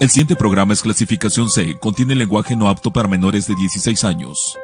El siguiente programa es clasificación C, contiene lenguaje no apto para menores de 16 años.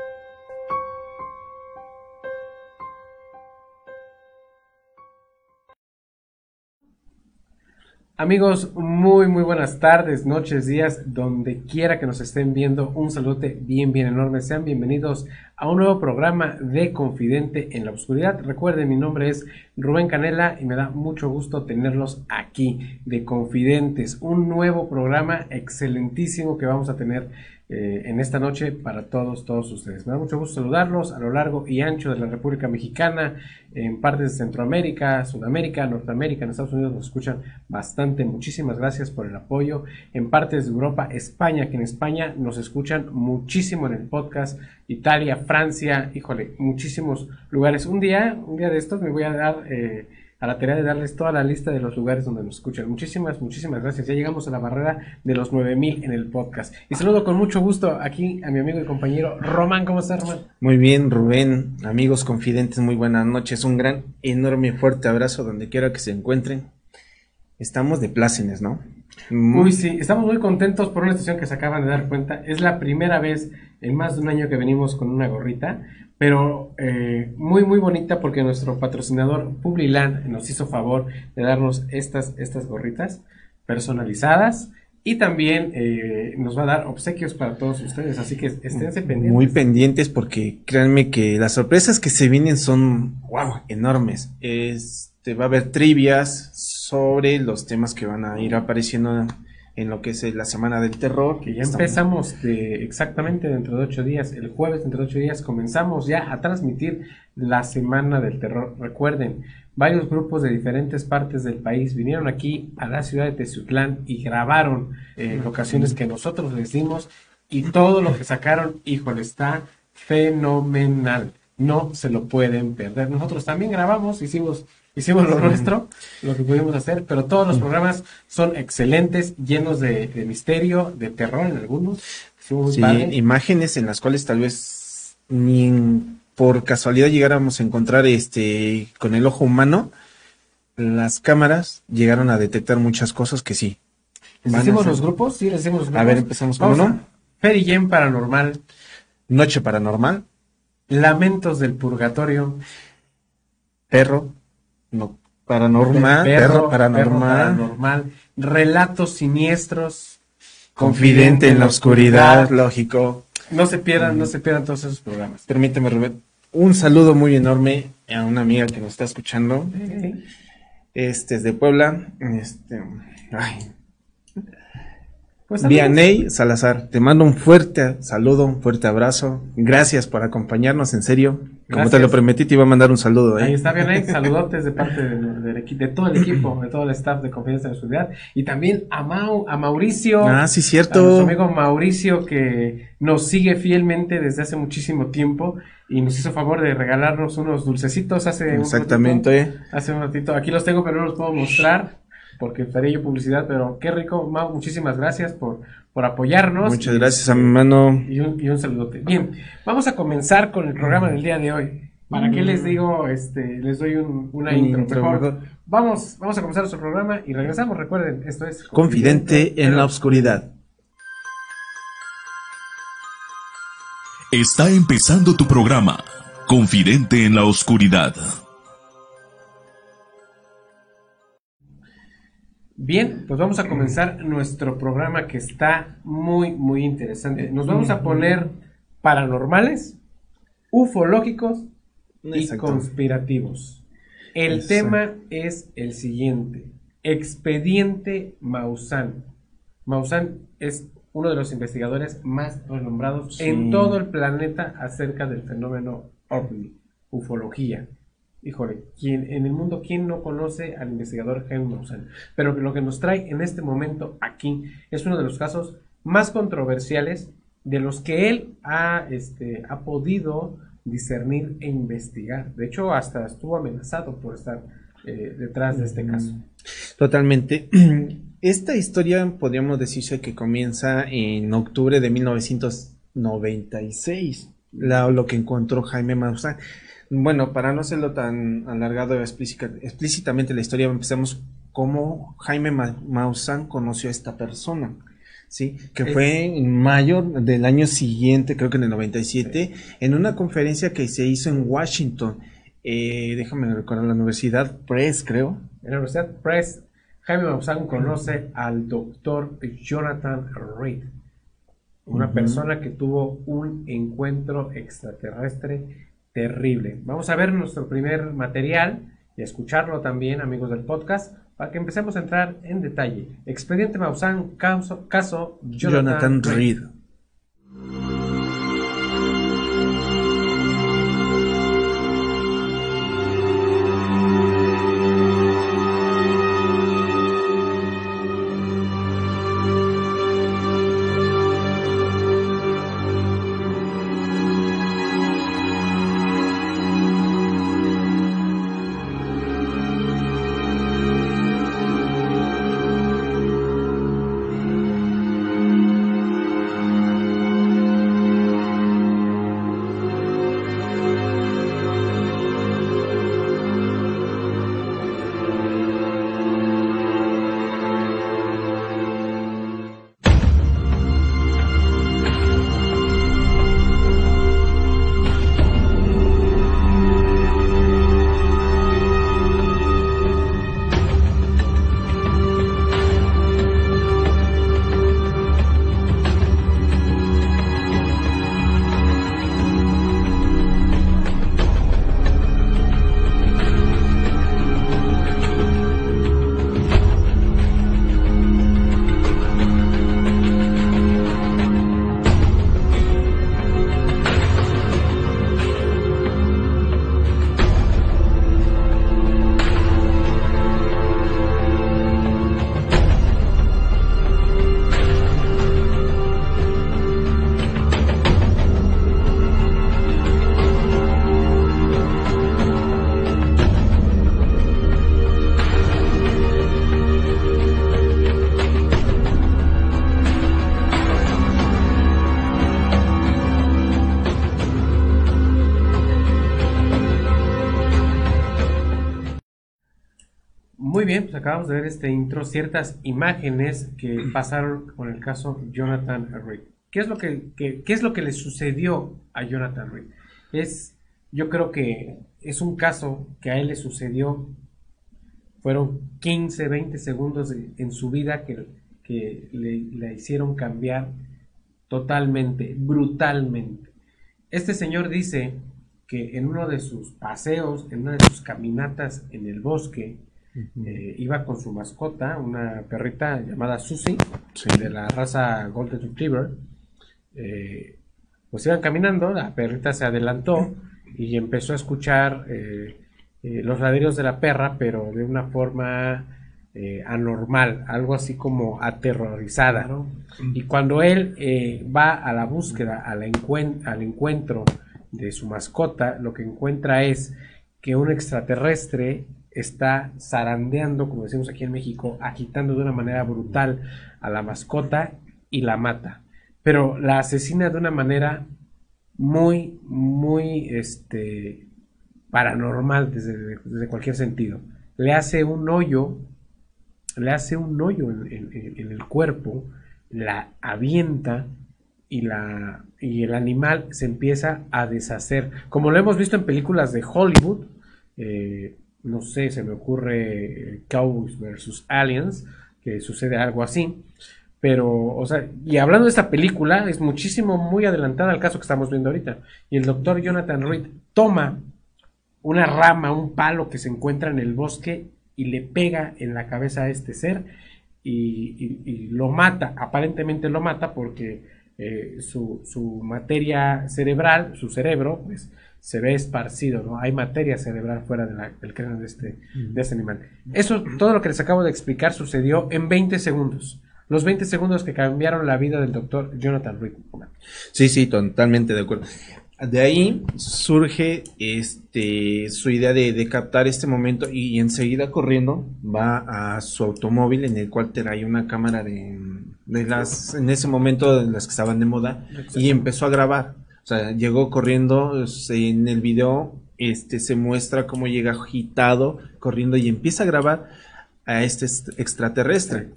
Amigos, muy muy buenas tardes, noches, días, donde quiera que nos estén viendo, un saludote bien bien enorme. Sean bienvenidos a un nuevo programa de Confidente en la Oscuridad. Recuerden, mi nombre es Rubén Canela y me da mucho gusto tenerlos aquí de Confidentes, un nuevo programa excelentísimo que vamos a tener eh, en esta noche para todos, todos ustedes. Me da mucho gusto saludarlos a lo largo y ancho de la República Mexicana, en partes de Centroamérica, Sudamérica, Norteamérica, en Estados Unidos nos escuchan bastante. Muchísimas gracias por el apoyo. En partes de Europa, España, que en España nos escuchan muchísimo en el podcast. Italia, Francia, híjole, muchísimos lugares. Un día, un día de estos me voy a dar... Eh, a la tarea de darles toda la lista de los lugares donde nos escuchan. Muchísimas, muchísimas gracias. Ya llegamos a la barrera de los 9000 en el podcast. Y saludo con mucho gusto aquí a mi amigo y compañero Román. ¿Cómo estás, Román? Muy bien, Rubén. Amigos confidentes, muy buenas noches. Un gran, enorme, fuerte abrazo donde quiera que se encuentren. Estamos de plácenes, ¿no? Uy, sí, estamos muy contentos por una situación que se acaban de dar cuenta. Es la primera vez en más de un año que venimos con una gorrita pero eh, muy muy bonita porque nuestro patrocinador Publiland nos hizo favor de darnos estas, estas gorritas personalizadas y también eh, nos va a dar obsequios para todos ustedes, así que esténse pendientes. Muy pendientes porque créanme que las sorpresas que se vienen son, wow, enormes. Este, va a haber trivias sobre los temas que van a ir apareciendo en lo que es la Semana del Terror. Que ya empezamos de, exactamente dentro de ocho días, el jueves dentro de ocho días comenzamos ya a transmitir la Semana del Terror. Recuerden, varios grupos de diferentes partes del país vinieron aquí a la ciudad de Teciutlán y grabaron eh, locaciones que nosotros les dimos y todo lo que sacaron, híjole, está fenomenal. No se lo pueden perder. Nosotros también grabamos, hicimos hicimos lo nuestro, lo que pudimos hacer, pero todos los programas son excelentes, llenos de, misterio, de terror en algunos. Sí, imágenes en las cuales tal vez ni por casualidad llegáramos a encontrar este con el ojo humano, las cámaras llegaron a detectar muchas cosas que sí. ¿Les hicimos los grupos? Sí, les hicimos los grupos. A ver, empezamos con uno. Jen Paranormal. Noche Paranormal. Lamentos del Purgatorio. Perro. No, paranormal, perro, paranormal. Relatos siniestros. Confidente en la oscuridad, lógico. No se pierdan, no se pierdan todos esos programas. Permíteme, Rubén. Un saludo muy enorme a una amiga que nos está escuchando. Este es de Puebla. Este, ay, pues Vianey Salazar, te mando un fuerte saludo, un fuerte abrazo. Gracias por acompañarnos, en serio. Como te lo prometí, te iba a mandar un saludo. ¿eh? Ahí está Vianey, saludotes de parte de, todo el equipo, de todo el staff de Confianza en la Ciudad. Y también a, Mau, a Mauricio. Ah, sí, cierto. A nuestro amigo Mauricio que nos sigue fielmente desde hace muchísimo tiempo y nos hizo favor de regalarnos unos dulcecitos hace Exactamente. un ratito. Hace un ratito. Aquí los tengo, pero no los puedo mostrar porque faré yo publicidad, pero qué rico, Mau, muchísimas gracias por, por apoyarnos. Muchas gracias a mi mano. Y un, y un saludote. Bien, vamos a comenzar con el programa del día de hoy. ¿Para qué les digo, este, les doy un, una intro? vamos, vamos a comenzar nuestro programa y regresamos. Recuerden, esto es Confidente, en la Oscuridad. Está empezando tu programa, Confidente en la Oscuridad. Bien, pues vamos a comenzar nuestro programa que está muy, muy interesante. Nos vamos a poner paranormales, ufológicos y conspirativos. El tema es el siguiente. Expediente Maussan. Maussan es uno de los investigadores más renombrados en todo el planeta acerca del fenómeno ovni, ufología híjole, ¿quién, en el mundo, ¿quién no conoce al investigador Jaime Maussan? Pero lo que nos trae en este momento aquí es uno de los casos más controversiales de los que él ha, este, ha podido discernir e investigar. De hecho, hasta estuvo amenazado por estar eh, detrás de este caso. Totalmente. Esta historia podríamos decirse que comienza en octubre de 1996, lo que encontró Jaime Maussan. Bueno, para no hacerlo tan alargado explícitamente la historia, empecemos cómo Jaime Maussan conoció a esta persona. Sí, que fue en mayo del año siguiente, creo que en el 97, en una conferencia que se hizo en Washington. Eh, déjame recordar la Universidad Press, creo. En la Universidad Press, Jaime Maussan conoce al doctor Jonathan Reed, una persona que tuvo un encuentro extraterrestre terrible. Vamos a ver nuestro primer material y a escucharlo también, amigos del podcast, para que empecemos a entrar en detalle. Expediente Maussan, caso, caso Jonathan, Reed. Acabamos de ver este intro, ciertas imágenes que pasaron con el caso Jonathan Reed. ¿Qué es lo que, qué es lo que le sucedió a Jonathan Reed? Es, yo creo que es un caso que a él le sucedió, fueron 15, 20 segundos en su vida que, que le, le hicieron cambiar totalmente, brutalmente. Este señor dice que en uno de sus paseos, en una de sus caminatas en el bosque, eh, iba con su mascota, una perrita llamada Susie, de la raza Golden Retriever. Eh, pues iban caminando, la perrita se adelantó y empezó a escuchar eh, los ladridos de la perra, pero de una forma anormal, algo así como aterrorizada. Y cuando él va a la búsqueda, al encuentro de su mascota, lo que encuentra es que un extraterrestre está zarandeando, como decimos aquí en México, agitando de una manera brutal a la mascota y la mata. Pero la asesina de una manera muy, muy este, paranormal desde, cualquier sentido. Le hace un hoyo, le hace un hoyo en, el cuerpo, la avienta y, la, y el animal se empieza a deshacer. Como lo hemos visto en películas de Hollywood, eh, no sé, se me ocurre Cowboys versus Aliens, que sucede algo así. Pero, o sea, y hablando de esta película, es muchísimo, muy adelantada al caso que estamos viendo ahorita. Y el doctor Jonathan Reed toma una rama, un palo que se encuentra en el bosque y le pega en la cabeza a este ser y, lo mata. Aparentemente lo mata porque eh, su, su materia cerebral, su cerebro, pues se ve esparcido, ¿no? Hay materia cerebral fuera del cráneo de este, de este animal. Eso, todo lo que les acabo de explicar sucedió en 20 segundos. Los 20 segundos que cambiaron la vida del doctor Jonathan Reed. Sí, sí, totalmente de acuerdo. De ahí surge este su idea de, captar este momento y, enseguida corriendo va a su automóvil en el cual trae una cámara de, de las en ese momento de las que estaban de moda y empezó a grabar o sea, llegó corriendo, en el video este, se muestra cómo llega agitado, corriendo y empieza a grabar a este extraterrestre.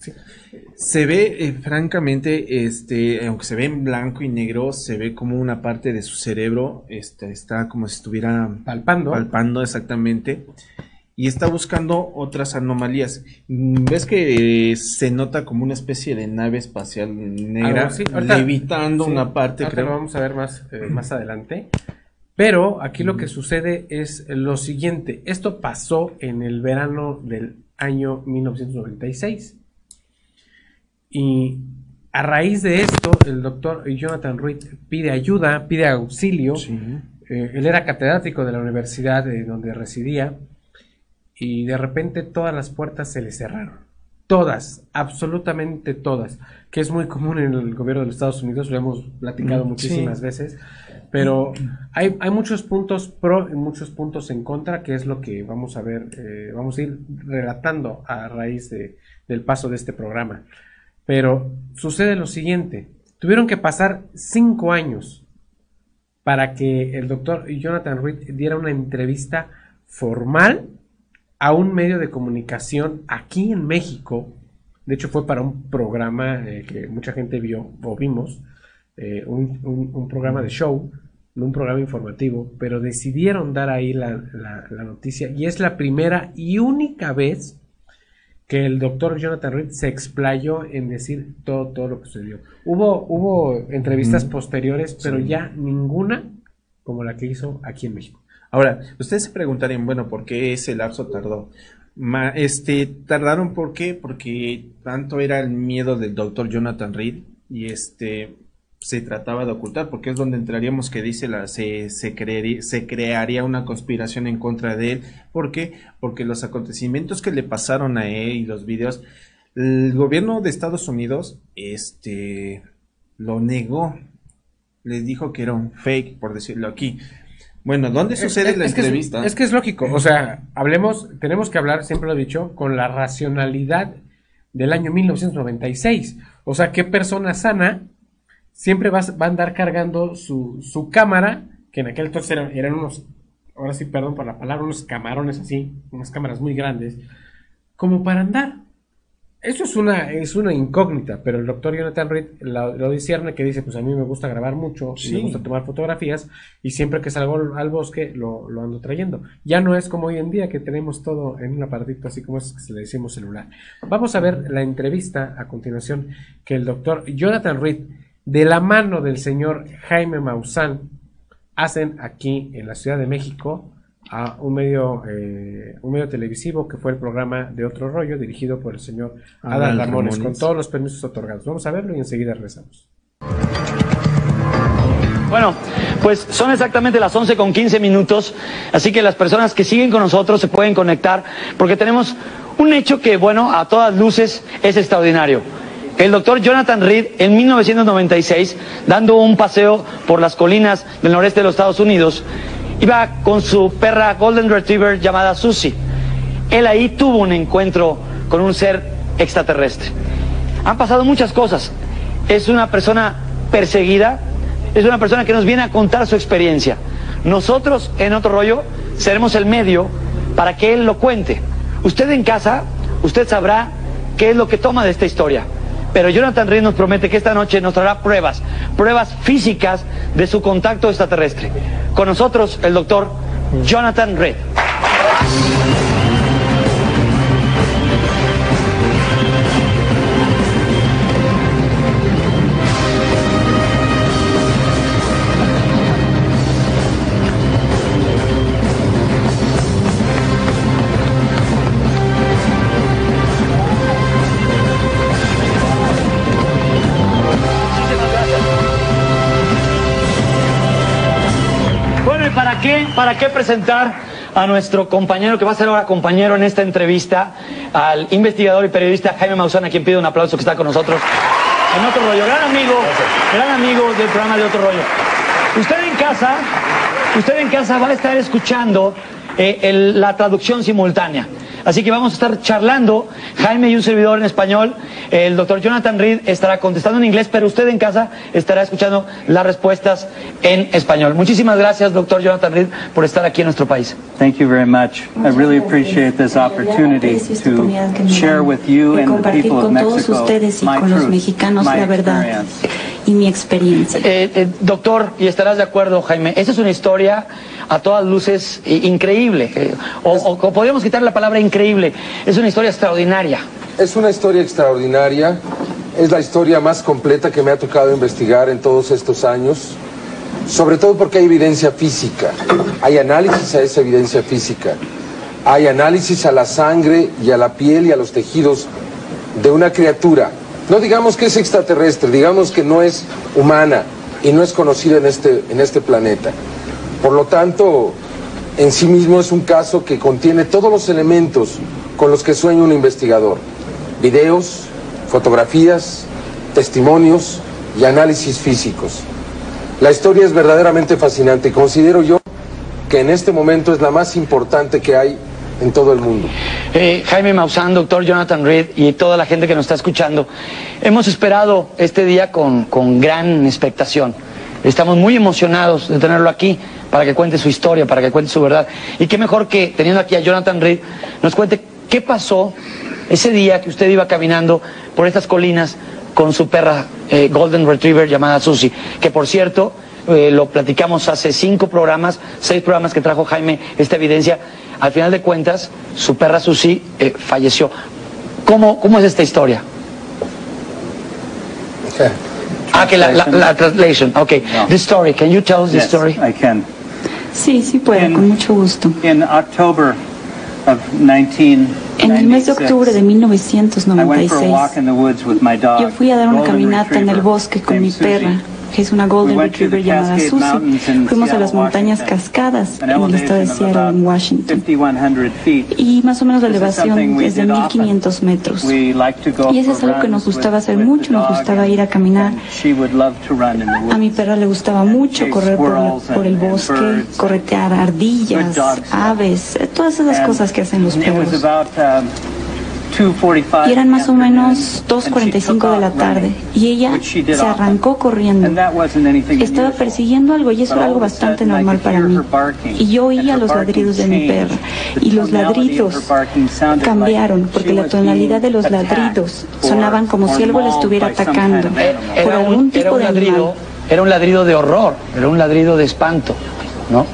Se ve, eh, francamente, este, aunque se ve en blanco y negro, se ve como una parte de su cerebro este, está como si estuviera palpando. Palpando, exactamente. Y está buscando otras anomalías. Ves que eh, se nota como una especie de nave espacial negra levitando una parte, creo. Lo vamos a ver más, eh, más adelante. Pero aquí lo que sucede es lo siguiente. Esto pasó en el verano del año 1996. Y a raíz de esto, el doctor Jonathan Reed pide ayuda, pide auxilio. Eh, él era catedrático de la universidad de donde residía y de repente todas las puertas se le cerraron. Todas, absolutamente todas, que es muy común en el gobierno de los Estados Unidos, lo hemos platicado mm, muchísimas veces, pero hay, hay, muchos puntos pro y muchos puntos en contra, que es lo que vamos a ver, eh, vamos a ir relatando a raíz de, del paso de este programa. Pero sucede lo siguiente, tuvieron que pasar cinco años para que el doctor Jonathan Reed diera una entrevista formal a un medio de comunicación aquí en México. De hecho, fue para un programa eh, que mucha gente vio o vimos, eh, un, programa de show, no un programa informativo, pero decidieron dar ahí la, noticia y es la primera y única vez que el doctor Jonathan Reed se explayó en decir todo, todo lo que sucedió. Hubo, hubo entrevistas posteriores, pero ya ninguna como la que hizo aquí en México. Ahora, ustedes se preguntarían, bueno, ¿por qué ese lapso tardó? este, tardaron, ¿por qué? Porque tanto era el miedo del doctor Jonathan Reed y este se trataba de ocultar, porque es donde entraríamos que dice la, se, se, se crearía una conspiración en contra de él. ¿Por qué? Porque los acontecimientos que le pasaron a él y los videos, el gobierno de Estados Unidos, este, lo negó. Les dijo que era un fake, por decirlo aquí. Bueno, ¿dónde sucede la entrevista? es, que es lógico, o sea, hablemos, tenemos que hablar, siempre lo he dicho, con la racionalidad del año 1996. O sea, ¿qué persona sana siempre va, va a andar cargando su, su, cámara, que en aquel entonces eran, eran unos, ahora sí, perdón por la palabra, unos camarones así, unas cámaras muy grandes, como para andar? Eso es una, es una incógnita, pero el doctor Jonathan Reed lo, discierne que dice, pues a mí me gusta grabar mucho, me gusta tomar fotografías y siempre que salgo al bosque lo, ando trayendo. Ya no es como hoy en día que tenemos todo en un aparatito así como es que se le decimos celular. Vamos a ver la entrevista a continuación que el doctor Jonathan Reed, de la mano del señor Jaime Maussan, hacen aquí en la Ciudad de México a un medio, eh, un medio televisivo que fue el programa de Otro Rollo, dirigido por el señor Adán Ramones, con todos los permisos otorgados. Vamos a verlo y enseguida regresamos. Bueno, pues son exactamente las 11 con 15 minutos, así que las personas que siguen con nosotros se pueden conectar porque tenemos un hecho que, bueno, a todas luces es extraordinario. El doctor Jonathan Reed, en 1996, dando un paseo por las colinas del noreste de los Estados Unidos, iba con su perra Golden Retriever llamada Susie. Él ahí tuvo un encuentro con un ser extraterrestre. Han pasado muchas cosas. Es una persona perseguida, es una persona que nos viene a contar su experiencia. Nosotros, en otro rollo, seremos el medio para que él lo cuente. Usted en casa, usted sabrá qué es lo que toma de esta historia. Pero Jonathan Reed nos promete que esta noche nos traerá pruebas, pruebas físicas de su contacto extraterrestre. Con nosotros el doctor Jonathan Reed. ¿Para qué presentar a nuestro compañero, que va a ser ahora compañero en esta entrevista, al investigador y periodista Jaime Maussan, a quien pido un aplauso que está con nosotros en Otro Rollo. Gran amigo, gran amigo del programa de Otro Rollo. Usted en casa, usted en casa va a estar escuchando eh, la traducción simultánea. Así que vamos a estar charlando, Jaime y un servidor en español. El doctor Jonathan Reed estará contestando en inglés, pero usted en casa estará escuchando las respuestas en español. Muchísimas gracias, doctor Jonathan Reed, por estar aquí en nuestro país. Thank you very much. I really appreciate this opportunity to share with you and the people of Mexico my truth, my experience. y mi experiencia. Eh, eh, doctor, y estarás de acuerdo, Jaime, esta es una historia a todas luces increíble, eh, o, o, o podríamos quitar la palabra increíble, es una historia extraordinaria. Es una historia extraordinaria, es la historia más completa que me ha tocado investigar en todos estos años, sobre todo porque hay evidencia física, hay análisis a esa evidencia física, hay análisis a la sangre y a la piel y a los tejidos de una criatura. No digamos que es extraterrestre, digamos que no es humana y no es conocida en este, en este planeta. Por lo tanto, en sí mismo es un caso que contiene todos los elementos con los que sueña un investigador. Videos, fotografías, testimonios y análisis físicos. La historia es verdaderamente fascinante. Considero yo que en este momento es la más importante que hay en todo el mundo. Eh, Jaime Maussan, doctor Jonathan Reed y toda la gente que nos está escuchando, hemos esperado este día con, con gran expectación. Estamos muy emocionados de tenerlo aquí para que cuente su historia, para que cuente su verdad. Y qué mejor que teniendo aquí a Jonathan Reed nos cuente qué pasó ese día que usted iba caminando por estas colinas con su perra eh, Golden Retriever llamada Susie, que por cierto eh, lo platicamos hace cinco programas, seis programas que trajo Jaime esta evidencia. Al final de cuentas, su perra Susie eh, falleció. ¿Cómo, ¿Cómo es esta historia? Okay. Ah, que la, la, la translation. Okay. No. The story. Can you tell us the Yes, story? I can. Sí, sí puedo, con mucho gusto. In October of 1996, En el mes de octubre de I went for a 1996, walk in the woods with my dog. yo fui a dar una caminata en el bosque con mi perra, que es una Golden Retriever llamada Susie. Fuimos a las montañas cascadas en el estado de Seattle, en Washington. 5,100 feet. Y más o menos la elevación es de did often. 1500 metros. Y eso es algo que nos gustaba hacer mucho, nos gustaba ir a caminar. and She would love to run in the woods. A mi perra le gustaba mucho correr por, por el bosque, corretear ardillas, aves, todas esas cosas que hacen los perros. About 2:45 Y eran más o afternoon, menos and 2.45 she de la tarde. running, Y ella se arrancó corriendo. And that wasn't anything Estaba persiguiendo algo y eso era algo bastante normal para mí. Y yo and oía los ladridos de mi changed. perra. The Y los ladridos cambiaron porque la was tonalidad de los ladridos sonaban como si algo la estuviera atacando por Era algún tipo de ladrido, era un ladrido de horror, era un ladrido de espanto, ¿no?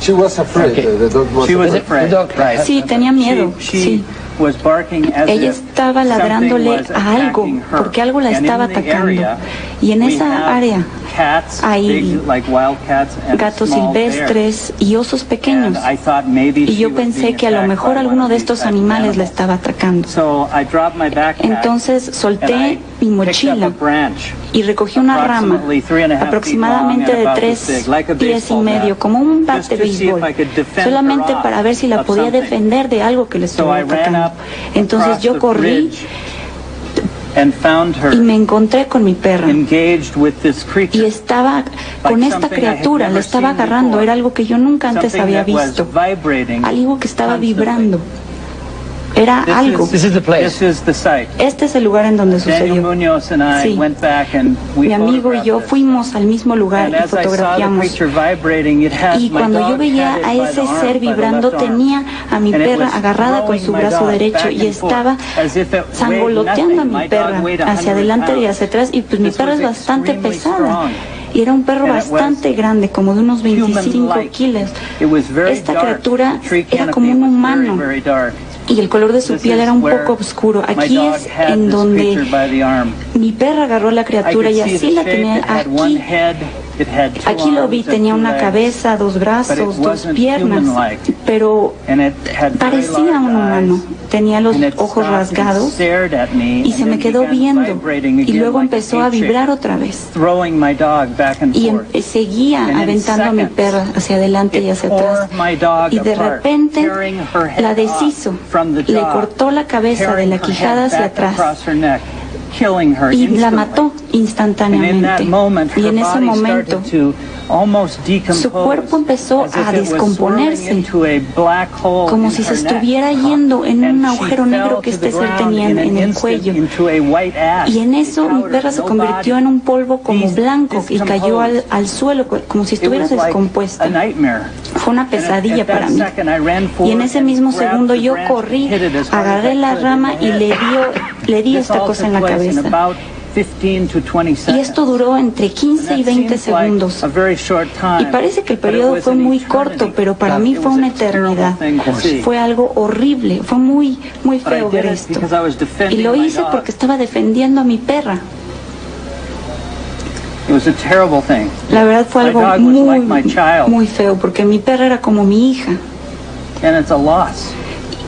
She was afraid. Okay. The dog was She was afraid. afraid. The dog- Right. Sí, tenía miedo, She, she sí. Was barking as Ella estaba ladrándole a algo, porque algo la estaba atacando. Y en esa área hay gatos silvestres y osos pequeños. And I thought maybe Y yo pensé que a lo mejor alguno de estos animales la estaba atacando. Entonces solté Mi mochila y recogí una rama aproximadamente de tres pies y medio, como un bat de béisbol, solamente para ver si la podía defender de algo que le ran atacando. Entonces yo corrí y me encontré con mi perra. Y estaba con esta criatura, la estaba agarrando, era algo que yo nunca antes había visto, algo que estaba vibrando, era This algo. is- This is the place. This is the site. Este es el lugar en donde sucedió. Munoz and I Sí. went back and we Mi amigo y yo fuimos al mismo lugar And y fotografiamos. Y cuando yo veía a ese ser vibrando, tenía a mi perra agarrada con su brazo derecho y estaba zangoloteando a mi perra hacia 100 adelante y hacia atrás y pues mi perra es bastante pesada. Y era un perro bastante grande, como de unos 25 Human-like. kilos. It was very Esta criatura era como un humano very, very dark. Y el color de su piel era un poco oscuro. Aquí es en donde mi perra agarró la I criatura y así la tenía aquí. Aquí lo vi, tenía una cabeza, dos brazos, dos piernas, pero parecía un humano. Tenía los ojos rasgados y se me quedó viendo y luego empezó a vibrar otra vez. Y em- seguía aventando a mi perra hacia adelante y hacia atrás. Y de repente la deshizo, le cortó la cabeza de la quijada hacia atrás, y la mató instantáneamente. Y en ese momento su cuerpo empezó a descomponerse, como si se estuviera yendo en un agujero negro que este ser tenía en el cuello. Y en eso mi perra se convirtió en un polvo como blanco y cayó al, al suelo como si estuviera descompuesta. Fue una pesadilla para mí. Y en ese mismo segundo yo corrí, agarré la rama y le, dio, le di esta cosa en la cabeza. Y esto duró entre 15 y 20 segundos. Y parece que el periodo fue muy corto, pero para mí fue una eternidad. Fue algo horrible, fue muy, muy feo ver esto. Y lo hice porque estaba defendiendo a mi perra. La verdad fue algo muy, muy feo porque mi perra era como mi hija.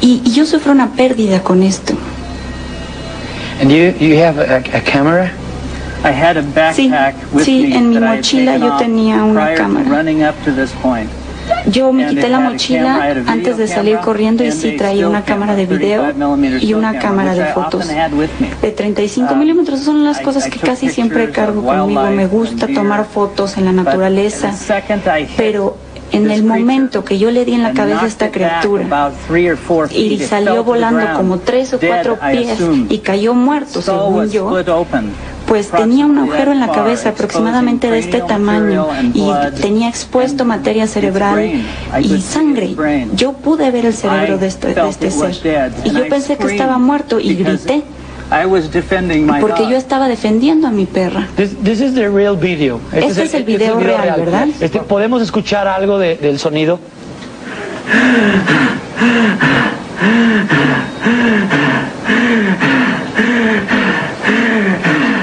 Y, y yo sufro una pérdida con esto. And you, you have a, a camera? I had a backpack sí, with sí, me en mi mochila yo tenía una cámara. Yo me quité la mochila antes de salir corriendo y sí traía una cámara de video y una cámara de fotos. De 35 milímetros son las cosas que casi siempre cargo conmigo. Me gusta tomar fotos en la naturaleza, pero en el momento que yo le di en la cabeza a esta criatura y salió volando como tres o cuatro pies y cayó muerto, según yo, pues tenía un agujero en la cabeza aproximadamente de este tamaño y tenía expuesto materia cerebral y sangre. Yo pude ver el cerebro de este, de este ser. y yo pensé que estaba muerto y grité. Porque yo estaba defendiendo a mi perra. This, is the real video. Este, este es, el, video, real, ¿verdad? Este, ¿Podemos escuchar algo de, del sonido?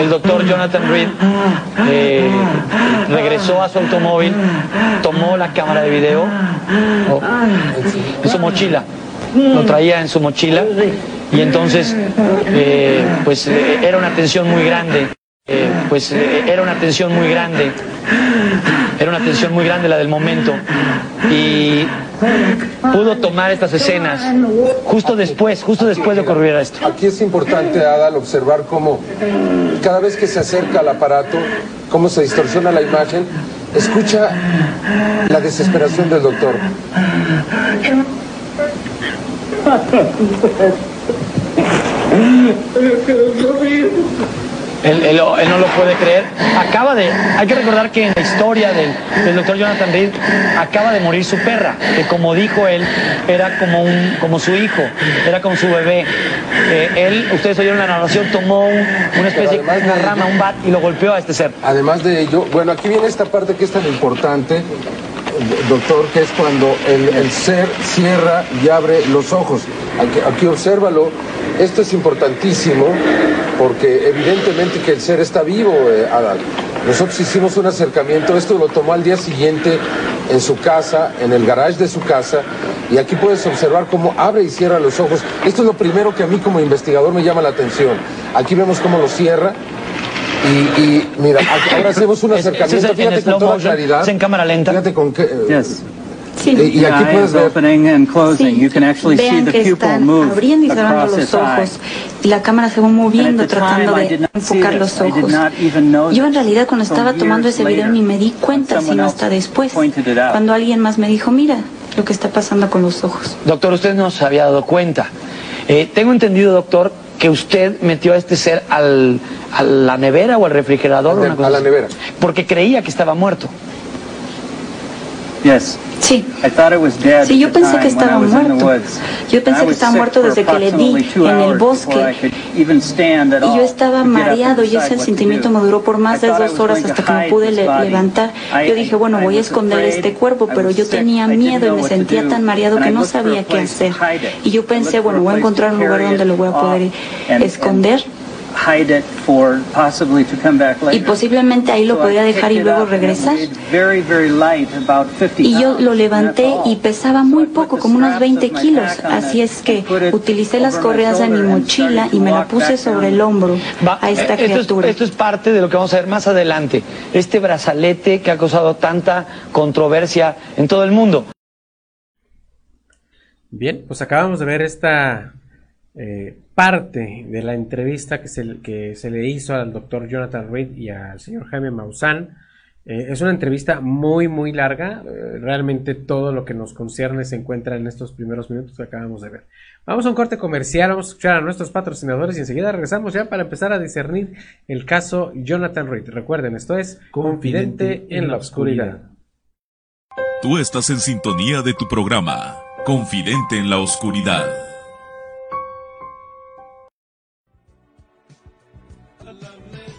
El doctor Jonathan Reed eh, regresó a su automóvil, tomó la cámara de video oh, en su mochila, lo traía en su mochila y entonces eh, pues eh, era una tensión muy grande. Pues era una tensión muy grande, era una tensión muy grande la del momento y pudo tomar estas escenas justo después, justo después de ocurrir esto. Aquí es importante, Adal, observar cómo cada vez que se acerca al aparato, cómo se distorsiona la imagen, escucha la desesperación del doctor. Él, él, no lo puede creer. Acaba de, hay que recordar que en la historia del, doctor Jonathan Reed acaba de morir su perra, que como dijo él, era como un, como su hijo, era como su bebé. Eh, él, ustedes oyeron la narración, tomó una especie, una rama, un bat y lo golpeó a este ser. Además de ello, bueno, aquí viene esta parte que es tan importante doctor, que es cuando el, ser cierra y abre los ojos. Aquí, aquí obsérvalo. Esto es importantísimo porque evidentemente que el ser está vivo, eh, Adal. Nosotros hicimos un acercamiento, esto lo tomó al día siguiente en su casa, en el garage de su casa, y aquí puedes observar cómo abre y cierra los ojos. Esto es lo primero que a mí como investigador me llama la atención. Aquí vemos cómo lo cierra, y, mira, ahora hacemos un acercamiento, fíjate con toda claridad. en cámara lenta. Fíjate con qué... Yes. Sí. Y aquí puedes ver. Sí. Vean que están abriendo y cerrando los ojos. Y la cámara se va moviendo tratando de enfocar los ojos. Yo en realidad cuando estaba tomando ese video ni me di cuenta, sino hasta después. Cuando alguien más me dijo, mira lo que está pasando con los ojos. Doctor, usted no se había dado cuenta. Eh, tengo entendido, doctor, que usted metió a este ser al, a la nevera o al refrigerador. A, una a la nevera. Porque creía que estaba muerto. Yes. Sí. Sí, yo pensé que estaba muerto. Yo pensé que estaba muerto desde que le di en el bosque. Y yo estaba mareado y ese sentimiento me duró por más de dos horas hasta que me pude levantar. Yo dije, bueno, voy a esconder este cuerpo, pero yo tenía miedo y me sentía tan mareado que no sabía qué hacer. Y yo pensé, bueno, voy a encontrar un lugar donde lo voy a poder esconder y posiblemente ahí lo podía dejar y luego regresar. Y yo lo levanté y pesaba muy poco, como unos 20 kilos. Así es que utilicé las correas de mi mochila y me la puse sobre el hombro a esta criatura. Esto es, parte de lo que vamos a ver más adelante. Este brazalete que ha causado tanta controversia en todo el mundo. Bien, pues acabamos de ver esta eh, parte de la entrevista que se, que se le hizo al doctor Jonathan Reed y al señor Jaime Maussan. Eh, es una entrevista muy, muy larga. Eh, realmente todo lo que nos concierne se encuentra en estos primeros minutos que acabamos de ver. Vamos a un corte comercial, vamos a escuchar a nuestros patrocinadores y enseguida regresamos ya para empezar a discernir el caso Jonathan Reed. Recuerden, esto es Confidente, en, la Oscuridad. Tú estás en sintonía de tu programa, Confidente en la Oscuridad.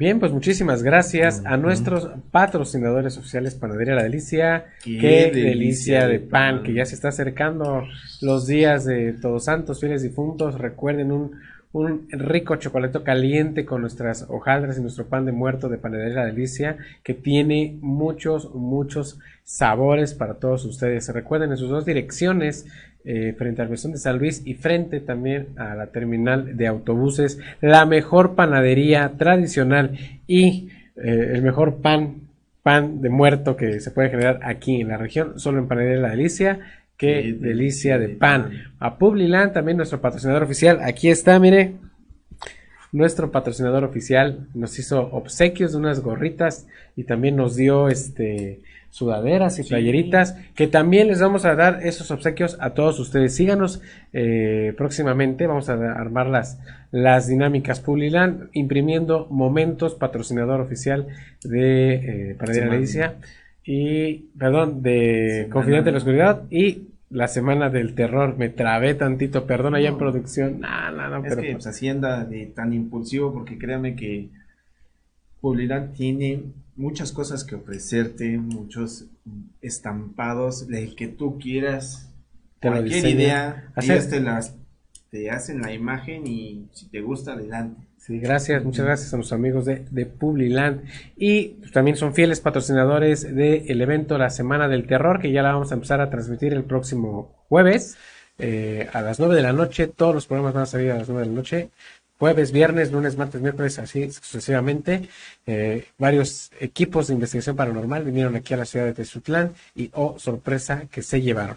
Bien, pues muchísimas gracias a nuestros patrocinadores oficiales Panadería La Delicia. Qué, delicia, de pan, que ya se está acercando los días de Todos Santos, fieles difuntos. Recuerden un, un rico chocolate caliente con nuestras hojaldras y nuestro pan de muerto de Panadería Delicia, que tiene muchos, muchos sabores para todos ustedes. Recuerden en sus dos direcciones, eh, frente al Mesón de San Luis y frente también a la terminal de autobuses, la mejor panadería tradicional y eh, el mejor pan, pan de muerto que se puede generar aquí en la región, solo en Panadería La Delicia. Qué, delicia de pan. A Publiland, también nuestro patrocinador oficial. Aquí está, mire. Nuestro patrocinador oficial nos hizo obsequios de unas gorritas y también nos dio este sudaderas y playeritas, que también les vamos a dar esos obsequios a todos ustedes. Síganos eh, próximamente, vamos a armar las, las dinámicas Puliland, imprimiendo momentos, patrocinador oficial de eh, la y, perdón, de Confidente de la Oscuridad y la semana del terror. Me trabé tantito, perdón, allá en producción. No, no, no, es que pues, Hacienda de tan impulsivo, porque créame que Puliland tiene muchas cosas que ofrecerte, muchos estampados, el que tú quieras, cualquier idea, ellos te las te hacen la imagen y si te gusta adelante. Sí, gracias, muchas gracias a nuestros amigos de, de Publiland y pues, también son fieles patrocinadores del evento La Semana del Terror que ya la vamos a empezar a transmitir el próximo jueves eh, a las 9 de la noche. Todos los programas van a salir a las 9 de la noche jueves, viernes, lunes, martes, miércoles, así sucesivamente. Eh, varios equipos de investigación paranormal vinieron aquí a la ciudad de Tezutlán y, oh, sorpresa, que se llevaron.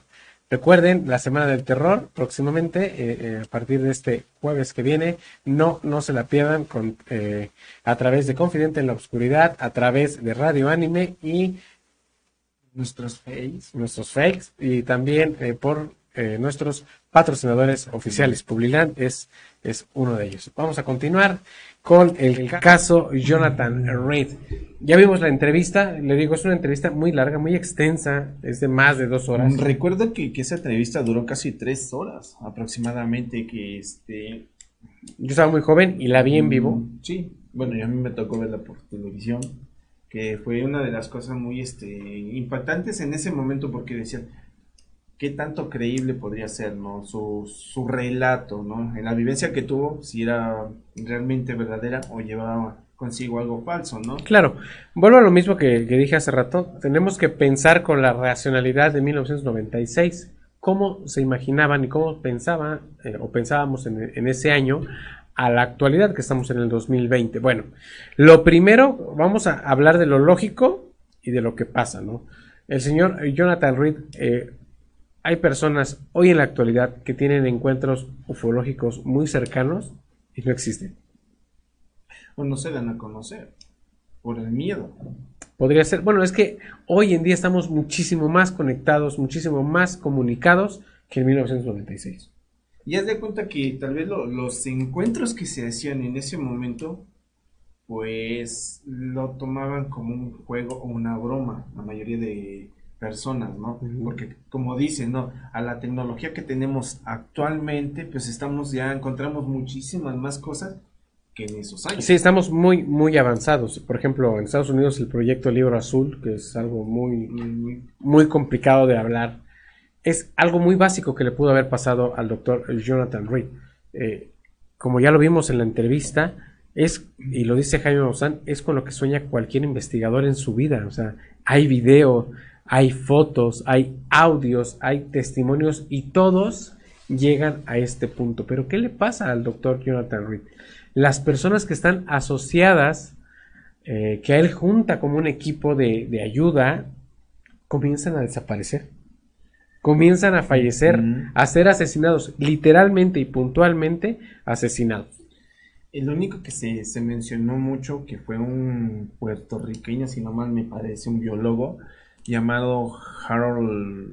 Recuerden, la Semana del Terror, próximamente, eh, eh, a partir de este jueves que viene, no, no se la pierdan con, a través de Confidente en la Oscuridad, a través de Radio Anime y nuestros fakes, nuestros fakes y también por nuestros patrocinadores oficiales. Publiland es es uno de ellos. Vamos a continuar con el caso Jonathan Reed. Ya vimos la entrevista, le digo, es una entrevista muy larga, muy extensa, es de más de dos horas. Recuerdo que, esa entrevista duró casi tres horas aproximadamente, que este... Yo estaba muy joven y la vi en vivo. Mm, sí, bueno, y a mí me tocó verla por televisión, que fue una de las cosas muy este, impactantes en ese momento porque decían, qué tanto creíble podría ser, ¿no? Su, su relato, ¿no? En la vivencia que tuvo, si era realmente verdadera o llevaba consigo algo falso, ¿no? Claro, vuelvo a lo mismo que, dije hace rato, tenemos que pensar con la racionalidad de 1996, cómo se imaginaban y cómo pensaban eh, o pensábamos en, ese año a la actualidad que estamos en el 2020. Bueno, lo primero, vamos a hablar de lo lógico y de lo que pasa, ¿no? El señor Jonathan Reed eh, hay personas hoy en la actualidad que tienen encuentros ufológicos muy cercanos y no existen. O no se dan a conocer por el miedo. Podría ser, bueno, es que hoy en día estamos muchísimo más conectados, muchísimo más comunicados que en 1996. Y haz de cuenta que tal vez los encuentros que se hacían en ese momento, pues lo tomaban como un juego o una broma, la mayoría de personas, ¿no? Porque como dicen, ¿no? A la tecnología que tenemos actualmente, pues estamos ya, encontramos muchísimas más cosas que en esos años. Sí, estamos muy, muy avanzados. Por ejemplo, en Estados Unidos el proyecto Libro Azul, que es algo muy, muy, muy complicado de hablar, es algo muy básico que le pudo haber pasado al doctor Jonathan Reed. Eh, como ya lo vimos en la entrevista, es, y lo dice Jaime Maussan, es con lo que sueña cualquier investigador en su vida. O sea, hay video, hay fotos, hay audios, hay testimonios y todos llegan a este punto. Pero ¿qué le pasa al doctor Jonathan Reed? Las personas que están asociadas, eh, que a él junta como un equipo de, de ayuda, comienzan a desaparecer comienzan a fallecer, a ser asesinados, literalmente y puntualmente asesinados. El único que se, se, mencionó mucho, que fue un puertorriqueño, si no mal me parece, un biólogo, llamado Harold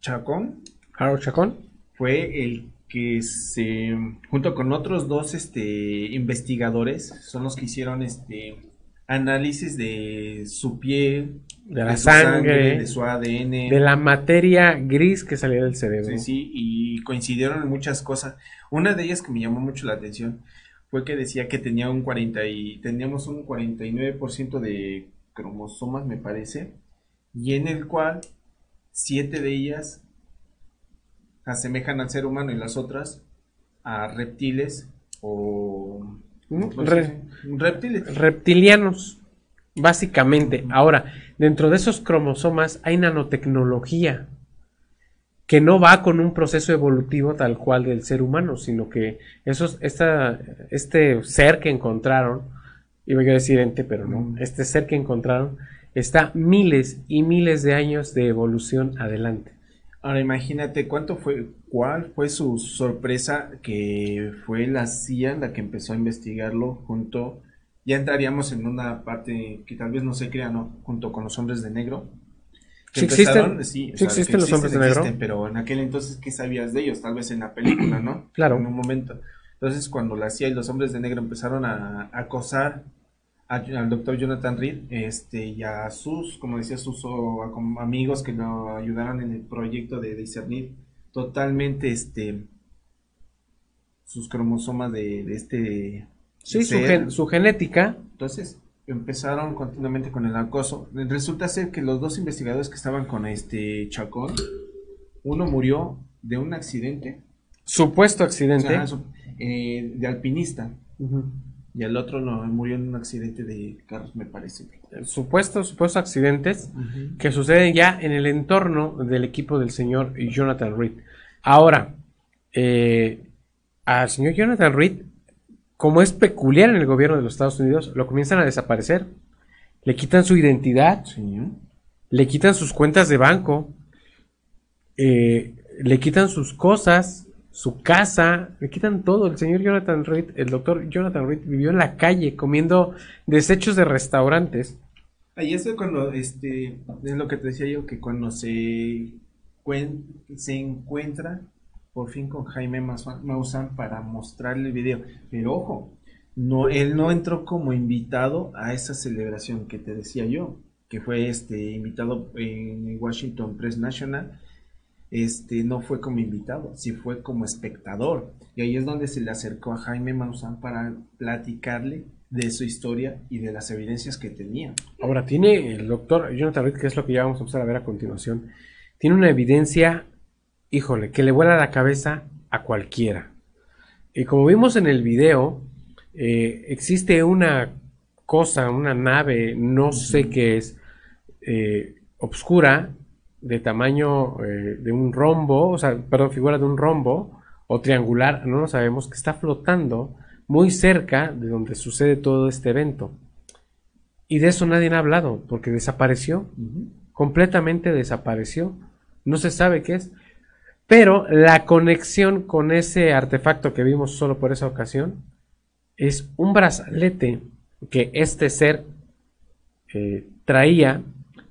Chacón. Harold Chacón. Fue el que se, junto con otros dos este, investigadores, son los que hicieron este análisis de su piel, de la sangre, de su ADN, de la materia gris que salía del cerebro. Sí, sí, y coincidieron en muchas cosas. Una de ellas que me llamó mucho la atención fue que decía que tenía un 40 y teníamos un 49% de cromosomas, me parece, y en el cual siete de ellas asemejan al ser humano y las otras a reptiles o reptiles. Reptilianos, básicamente. Ahora, dentro de esos cromosomas hay nanotecnología que no va con un proceso evolutivo tal cual del ser humano, sino que esos, esta, este ser que encontraron, iba a decir ente, pero no, este ser que encontraron está miles y miles de años de evolución adelante. Ahora imagínate cuánto fue, cuál fue su sorpresa que fue la CIA la que empezó a investigarlo junto, ya entraríamos en una parte que tal vez no se crea, ¿no? Junto con los hombres de negro. Sí existen, sí, existen los hombres de negro. pero en aquel entonces, ¿qué sabías de ellos? Tal vez en la película, ¿no? Claro. En un momento. Entonces, cuando la CIA y los hombres de negro empezaron a acosar al doctor Jonathan Reed este, y a sus, como decía, sus amigos que lo ayudaron en el proyecto de discernir. Totalmente este sus cromosomas de, este sí su, genética. Entonces empezaron continuamente con el acoso. Resulta ser que los dos investigadores que estaban con este Chacón uno murió de un accidente. Supuesto accidente. Eh, de alpinista y el otro no, murió en un accidente de carros, me parece. Supuestos, supuestos accidentes que suceden ya en el entorno del equipo del señor Jonathan Reed. Ahora, eh, al señor Jonathan Reed, como es peculiar en el gobierno de los Estados Unidos, lo comienzan a desaparecer. Le quitan su identidad, le quitan sus cuentas de banco, eh, le quitan sus cosas, su casa, le quitan todo. El señor Jonathan Reed, el doctor Jonathan Reed vivió en la calle comiendo desechos de restaurantes. Ahí es cuando, este, es lo que te decía yo, que cuando se, se encuentra por fin con Jaime Maussan para mostrarle el video. Pero ojo, no, él no entró como invitado a esa celebración que te decía yo, que fue este invitado en Washington Press National este, no fue como invitado, sí fue como espectador. Y ahí es donde se le acercó a Jaime Maussan para platicarle de su historia y de las evidencias que tenía. Ahora, tiene el doctor Jonathan Reed, que es lo que ya vamos a empezar a ver a continuación, tiene una evidencia, híjole, que le vuela la cabeza a cualquiera. Y como vimos en el video, eh, existe una cosa, una nave, no sé qué es, eh, obscura, de tamaño eh, de un rombo, o sea, perdón, figura de un rombo o triangular, no lo sabemos, que está flotando muy cerca de donde sucede todo este evento. Y de eso nadie ha hablado, porque desapareció, completamente desapareció, no se sabe qué es. Pero la conexión con ese artefacto que vimos solo por esa ocasión es un brazalete que este ser eh, traía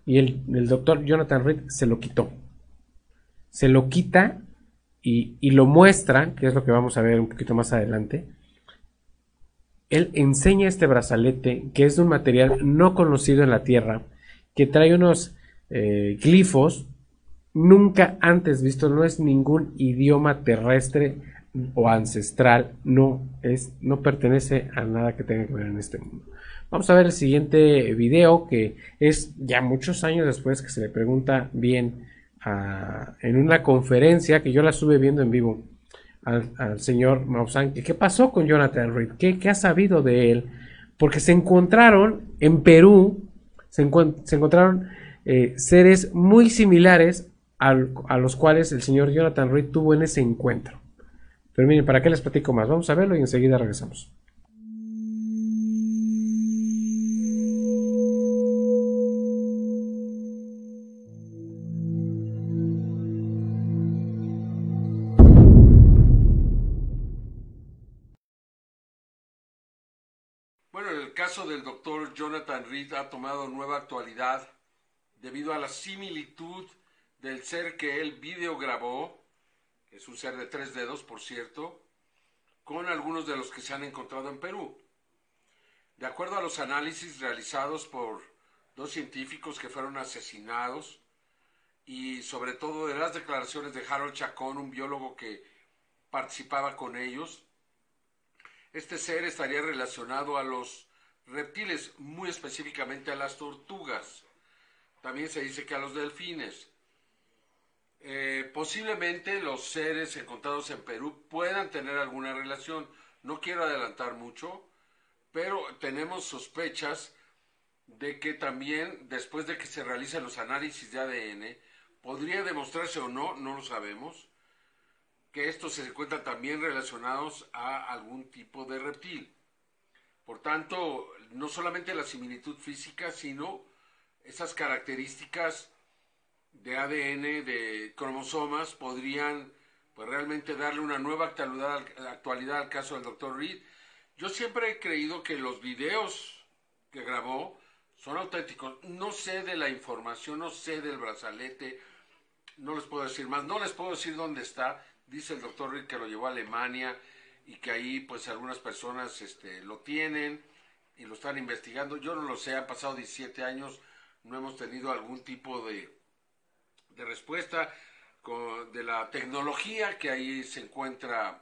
y el, doctor Jonathan Reed se lo quitó. Se lo quita y, y, lo muestra, que es lo que vamos a ver un poquito más adelante, él enseña este brazalete, que es de un material no conocido en la Tierra, que trae unos eh, glifos nunca antes visto, no es ningún idioma terrestre o ancestral, no es, no pertenece a nada que tenga que ver en este mundo. Vamos a ver el siguiente video que es ya muchos años después que se le pregunta bien en una conferencia que yo la estuve viendo en vivo al, señor Maussan qué pasó con Jonathan Reed, ¿Qué, ¿Qué, ha sabido de él, porque se encontraron en Perú, se, encontraron eh, seres muy similares a los cuales el señor Jonathan Reed tuvo en ese encuentro. Pero miren, ¿para qué les platico más? Vamos a verlo y enseguida regresamos. Del doctor Jonathan Reed ha tomado nueva actualidad debido a la similitud del ser que él videograbó, que es un ser de tres dedos, por cierto, con algunos de los que se han encontrado en Perú. De acuerdo a los análisis realizados por dos científicos que fueron asesinados y sobre todo de las declaraciones de Harold Chacón, un biólogo que participaba con ellos, este ser estaría relacionado a los reptiles, muy específicamente a las tortugas. También se dice que a los delfines. Eh, posiblemente los seres encontrados en Perú puedan tener alguna relación. No quiero adelantar mucho, pero tenemos sospechas de que también después de que se realicen los análisis de ADN, podría demostrarse o no, no lo sabemos, que estos se encuentran también relacionados a algún tipo de reptil. Por tanto, no solamente la similitud física, sino esas características de ADN, de cromosomas, podrían pues, realmente darle una nueva actualidad, actualidad al caso del doctor Reed. Yo siempre he creído que los videos que grabó son auténticos. No sé de la información, no sé del brazalete, no les puedo decir más, no les puedo decir dónde está. Dice el doctor Reed que lo llevó a Alemania y que ahí pues algunas personas este, lo tienen y lo están investigando. Yo no lo sé, han pasado 17 años, no hemos tenido algún tipo de, de respuesta con, de la tecnología que ahí se encuentra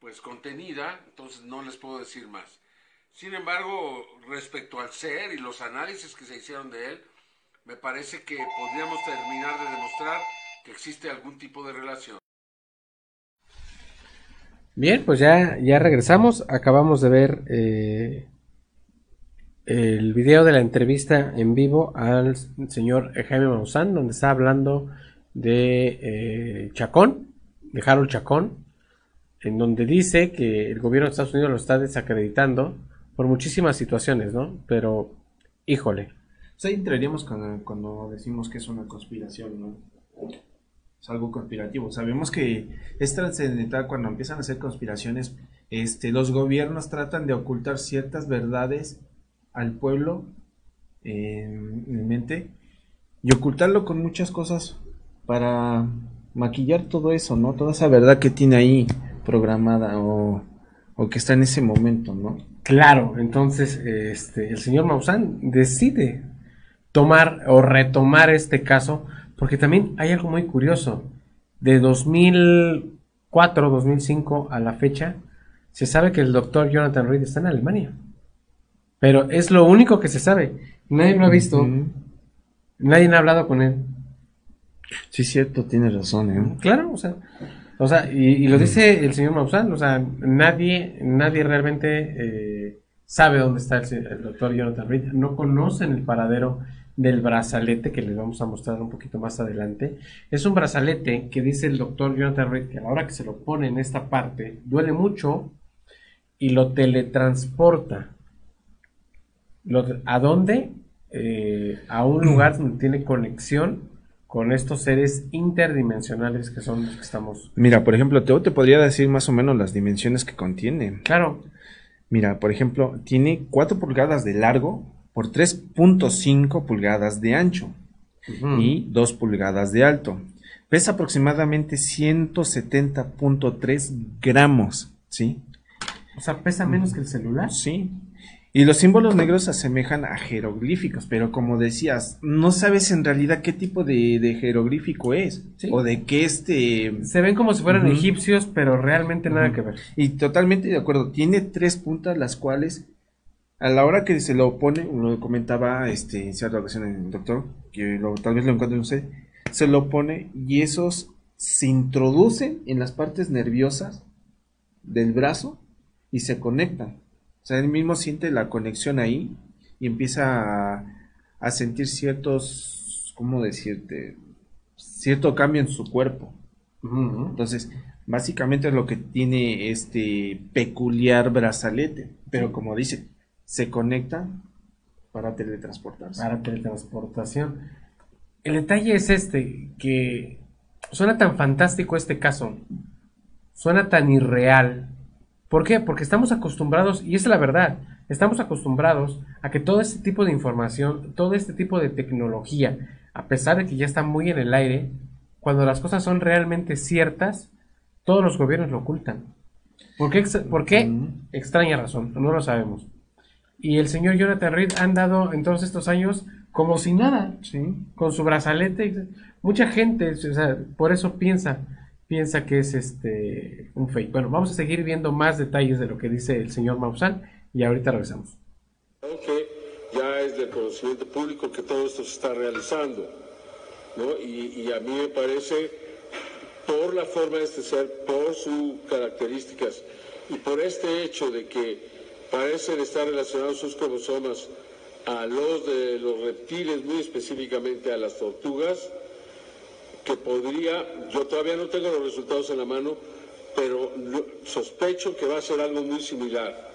pues contenida, entonces no les puedo decir más. Sin embargo, respecto al ser y los análisis que se hicieron de él, me parece que podríamos terminar de demostrar que existe algún tipo de relación. Bien, pues ya, ya regresamos. Acabamos de ver eh, el video de la entrevista en vivo al señor Jaime Maussan, donde está hablando de eh, Chacón, de Harold Chacón, en donde dice que el gobierno de Estados Unidos lo está desacreditando por muchísimas situaciones, ¿no? Pero, híjole. O sea, entraríamos cuando, cuando decimos que es una conspiración, ¿no? Es algo conspirativo. Sabemos que es trascendental cuando empiezan a hacer conspiraciones. Este, los gobiernos tratan de ocultar ciertas verdades al pueblo en, mente y ocultarlo con muchas cosas para maquillar todo eso, ¿no? Toda esa verdad que tiene ahí programada o, que está en ese momento, ¿no? Claro, entonces este, el señor Maussan decide tomar o retomar este caso porque también hay algo muy curioso. De 2004, 2005 a la fecha, se sabe que el doctor Jonathan Reed está en Alemania. Pero es lo único que se sabe. Nadie lo ha visto. Nadie ha hablado con él. Sí, cierto, tiene razón, ¿eh? Claro, o sea, o sea y, lo dice el señor Maussan, o sea, nadie, nadie realmente eh, sabe dónde está el, doctor Jonathan Reed, no conocen el paradero del brazalete que les vamos a mostrar un poquito más adelante. Es un brazalete que dice el doctor Jonathan Reed que a la hora que se lo pone en esta parte duele mucho y lo teletransporta. ¿A dónde? Eh, a un lugar donde tiene conexión con estos seres interdimensionales que son los que estamos. Mira, por ejemplo, Teo te podría decir más o menos las dimensiones que contiene. Claro. Mira, por ejemplo, tiene 4 pulgadas de largo por 3.5 pulgadas de ancho y 2 pulgadas de alto. Pesa aproximadamente 170.3 gramos, ¿sí? O sea, pesa menos que el celular. Sí. Y los símbolos negros se asemejan a jeroglíficos, pero como decías, no sabes en realidad qué tipo de, jeroglífico es. O de qué este... Se ven como si fueran egipcios, pero realmente nada que ver. Y totalmente de acuerdo. Tiene tres puntas, las cuales a la hora que se lo pone, lo comentaba este, en cierta ocasión el doctor, que tal vez lo encuentren usted, se lo pone y esos se introducen en las partes nerviosas del brazo y se conectan. O sea, él mismo siente la conexión ahí y empieza a, sentir ciertos, ¿cómo decirte? Cierto cambio en su cuerpo. Entonces, básicamente es lo que tiene este peculiar brazalete. Pero como dice, se conecta para teletransportarse. Para teletransportación. El detalle es este, que suena tan fantástico este caso, suena tan irreal, ¿Por qué? Porque estamos acostumbrados, y es la verdad, estamos acostumbrados a que todo este tipo de información, todo este tipo de tecnología, a pesar de que ya está muy en el aire, cuando las cosas son realmente ciertas, todos los gobiernos lo ocultan. ¿Por qué? ¿Por qué? Extraña razón, no lo sabemos. Y el señor Jonathan Reed ha andado en todos estos años como si nada, con su brazalete. Mucha gente, o sea, por eso piensa, piensa que es este un fake. Bueno, vamos a seguir viendo más detalles de lo que dice el señor Maussan y ahorita regresamos. Aunque ya es de conocimiento público que todo esto se está realizando, ¿no? Y, a mí me parece, por la forma de este ser, por sus características y por este hecho de que parecen estar relacionados sus cromosomas a los de los reptiles, muy específicamente a las tortugas, que podría, yo todavía no tengo los resultados en la mano, pero sospecho que va a ser algo muy similar.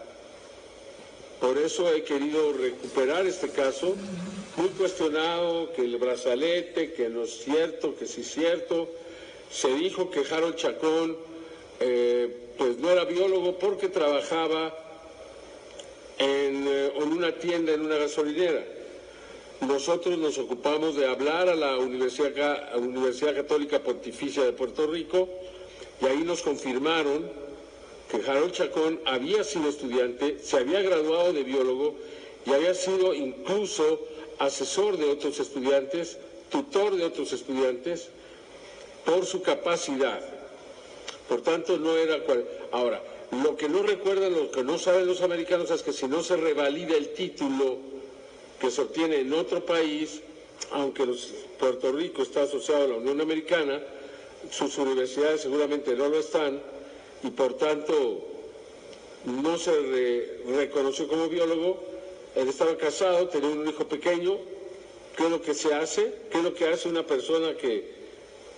Por eso he querido recuperar este caso, muy cuestionado, que el brazalete, que no es cierto, que sí es cierto. Se dijo que Harold Chacón eh, pues no era biólogo porque trabajaba en, eh, en una tienda, en una gasolinera nosotros nos ocupamos de hablar a la Universidad, Universidad Católica Pontificia de Puerto Rico y ahí nos confirmaron que Harold Chacón había sido estudiante, se había graduado de biólogo y había sido incluso asesor de otros estudiantes, tutor de otros estudiantes, por su capacidad. Por tanto, no era... Ahora, lo que no recuerdan, lo que no saben los americanos es que si no se revalida el título que se obtiene en otro país, aunque Puerto Rico está asociado a la Unión Americana, sus universidades seguramente no lo están y por tanto no se reconoció como biólogo. Él estaba casado, tenía un hijo pequeño. ¿Qué es lo que se hace? ¿Qué es lo que hace una persona que,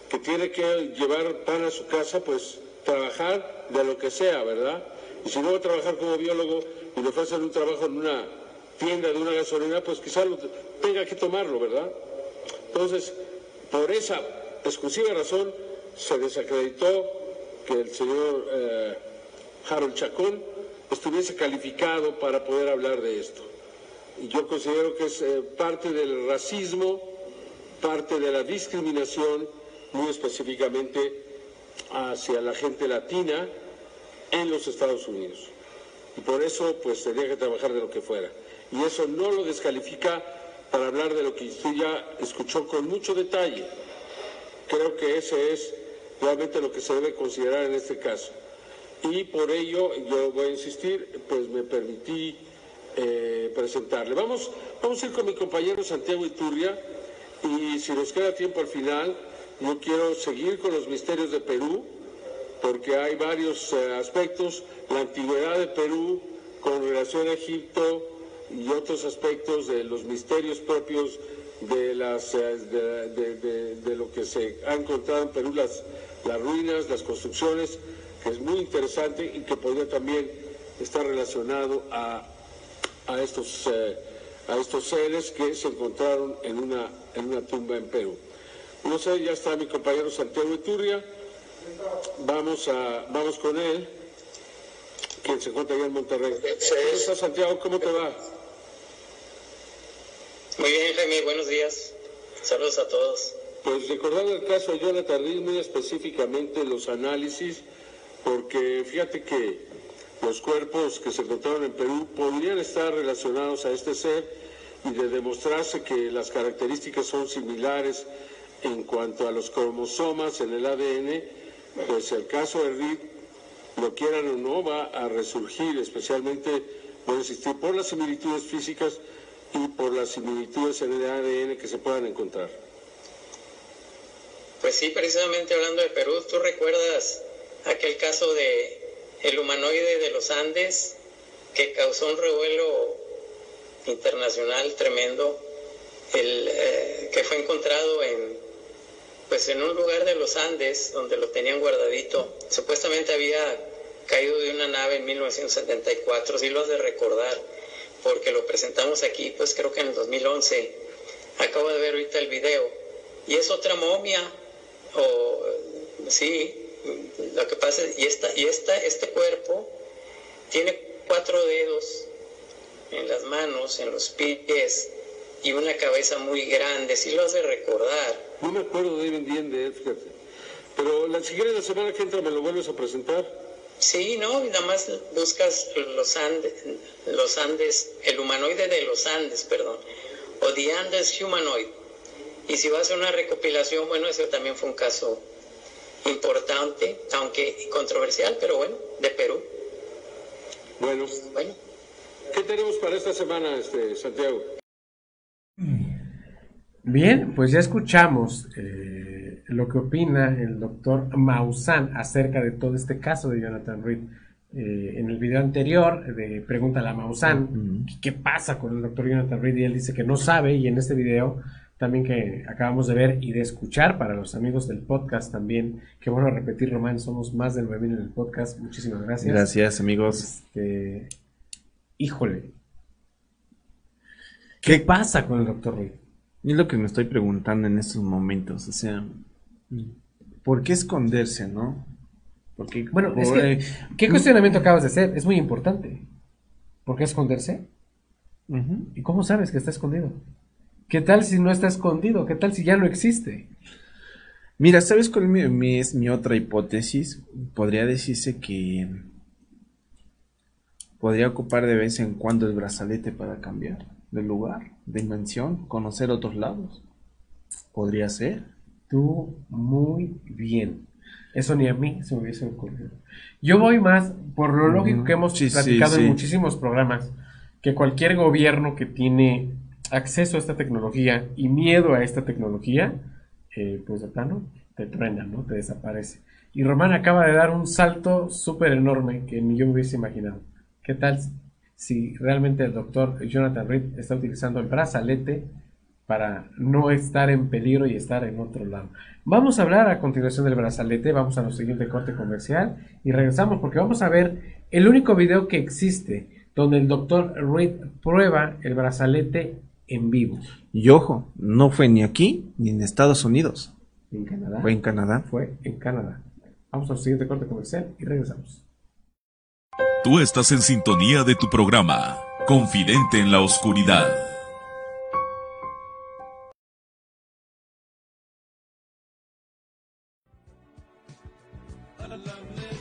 que tiene que llevar pan a su casa? Pues trabajar de lo que sea, ¿verdad? Y si no trabajar como biólogo y le ofrecen un trabajo en una tienda de una gasolina, pues quizás tenga que tomarlo, ¿verdad? Entonces, por esa exclusiva razón, se desacreditó que el señor eh, Harold Chacón estuviese calificado para poder hablar de esto. Y yo considero que es eh, parte del racismo, parte de la discriminación, muy específicamente hacia la gente latina en los Estados Unidos. Y por eso, pues, tendría que trabajar de lo que fuera y eso no lo descalifica para hablar de lo que usted ya escuchó con mucho detalle. Creo que ese es realmente lo que se debe considerar en este caso. Y por ello, yo voy a insistir, pues me permití eh, presentarle. Vamos, vamos a ir con mi compañero Santiago Iturria y si nos queda tiempo al final, yo quiero seguir con los misterios de Perú, porque hay varios eh, aspectos, la antigüedad de Perú con relación a Egipto, y otros aspectos de los misterios propios de, las, eh, de, lo que se ha encontrado en Perú, las, ruinas, las construcciones, que es muy interesante y que podría también estar relacionado a, eh, estos seres que se encontraron en una tumba en Perú. No sé, ya está mi compañero Santiago Iturria. Vamos, a, vamos con él, quien se encuentra allá en Monterrey. ¿Cómo Santiago? ¿Cómo te va? Muy bien, Jaime, buenos días. Saludos a todos. Pues recordando el caso de Jonathan muy específicamente los análisis, porque fíjate que los cuerpos que se encontraron en Perú podrían estar relacionados a este ser y de demostrarse que las características son similares en cuanto a los cromosomas en el ADN, pues el caso de Reed, lo quieran o no, va a resurgir, especialmente, a insistir, por las similitudes físicas y por las similitudes en el ADN que se puedan encontrar. Pues sí, precisamente hablando de Perú, ¿tú recuerdas aquel caso de el humanoide de los Andes que causó un revuelo internacional tremendo, el, eh, que fue encontrado en, pues en un lugar de los Andes donde lo tenían guardadito. Supuestamente había caído de una nave en 1974, si lo has de recordar, porque lo presentamos aquí, pues creo que en el 2011. Acabo de ver ahorita el video. Y es otra momia, o sí, lo que pasa es, y, esta, y esta, este cuerpo tiene cuatro dedos en las manos, en los pies y una cabeza muy grande, si lo has de recordar. No me acuerdo de bien de él, fíjate. Pero la siguiente la semana que entra me lo vuelves a presentar. Sí, no, nada más buscas los Andes, los Andes, el humanoide de los Andes, perdón, o The Andes Humanoid. Y si vas a una recopilación, bueno, ese también fue un caso importante, aunque controversial, pero bueno, de Perú. Bueno. Bueno. ¿Qué tenemos para esta semana, este, Santiago? Bien, pues ya escuchamos eh, lo que opina el doctor Maussan acerca de todo este caso de Jonathan Reed. Eh, en el video anterior de Pregúntale a Maussan qué pasa con el doctor Jonathan Reed y él dice que no sabe y en este video también que acabamos de ver y de escuchar para los amigos del podcast también. Que bueno repetir, Román, somos más de 9000 en el podcast. Muchísimas gracias. Gracias, amigos. Este, híjole. ¿Qué, pasa con el doctor Reed? Es lo que me estoy preguntando en estos momentos. O sea, ¿por qué esconderse, no? Porque, bueno, es que, ¿qué cuestionamiento acabas de hacer? Es muy importante. ¿Por qué esconderse? ¿Y cómo sabes que está escondido? ¿Qué tal si no está escondido? ¿Qué tal si ya no existe? Mira, ¿sabes cuál es mi otra hipótesis? Podría decirse que podría ocupar de vez en cuando el brazalete para cambiar de lugar, de dimensión, conocer otros lados. Podría ser. Tú muy bien. Eso ni a mí se me hubiese ocurrido. Yo voy más por lo lógico que hemos platicado en muchísimos programas, que cualquier gobierno que tiene acceso a esta tecnología y miedo a esta tecnología, eh, pues de plano te truena, ¿no? Te desaparece. Y Román acaba de dar un salto súper enorme que ni yo me hubiese imaginado. ¿Qué tal si realmente el doctor Jonathan Reed está utilizando el brazalete para no estar en peligro y estar en otro lado? Vamos a hablar a continuación del brazalete, vamos a nuestro siguiente corte comercial y regresamos porque vamos a ver el único video que existe donde el doctor Reed prueba el brazalete en vivo. Y ojo, no fue ni aquí ni en Estados Unidos. En Canadá. Fue en Canadá. Fue en Canadá. Vamos al siguiente corte comercial y regresamos. Tú estás en sintonía de tu programa, Confidente en la Oscuridad.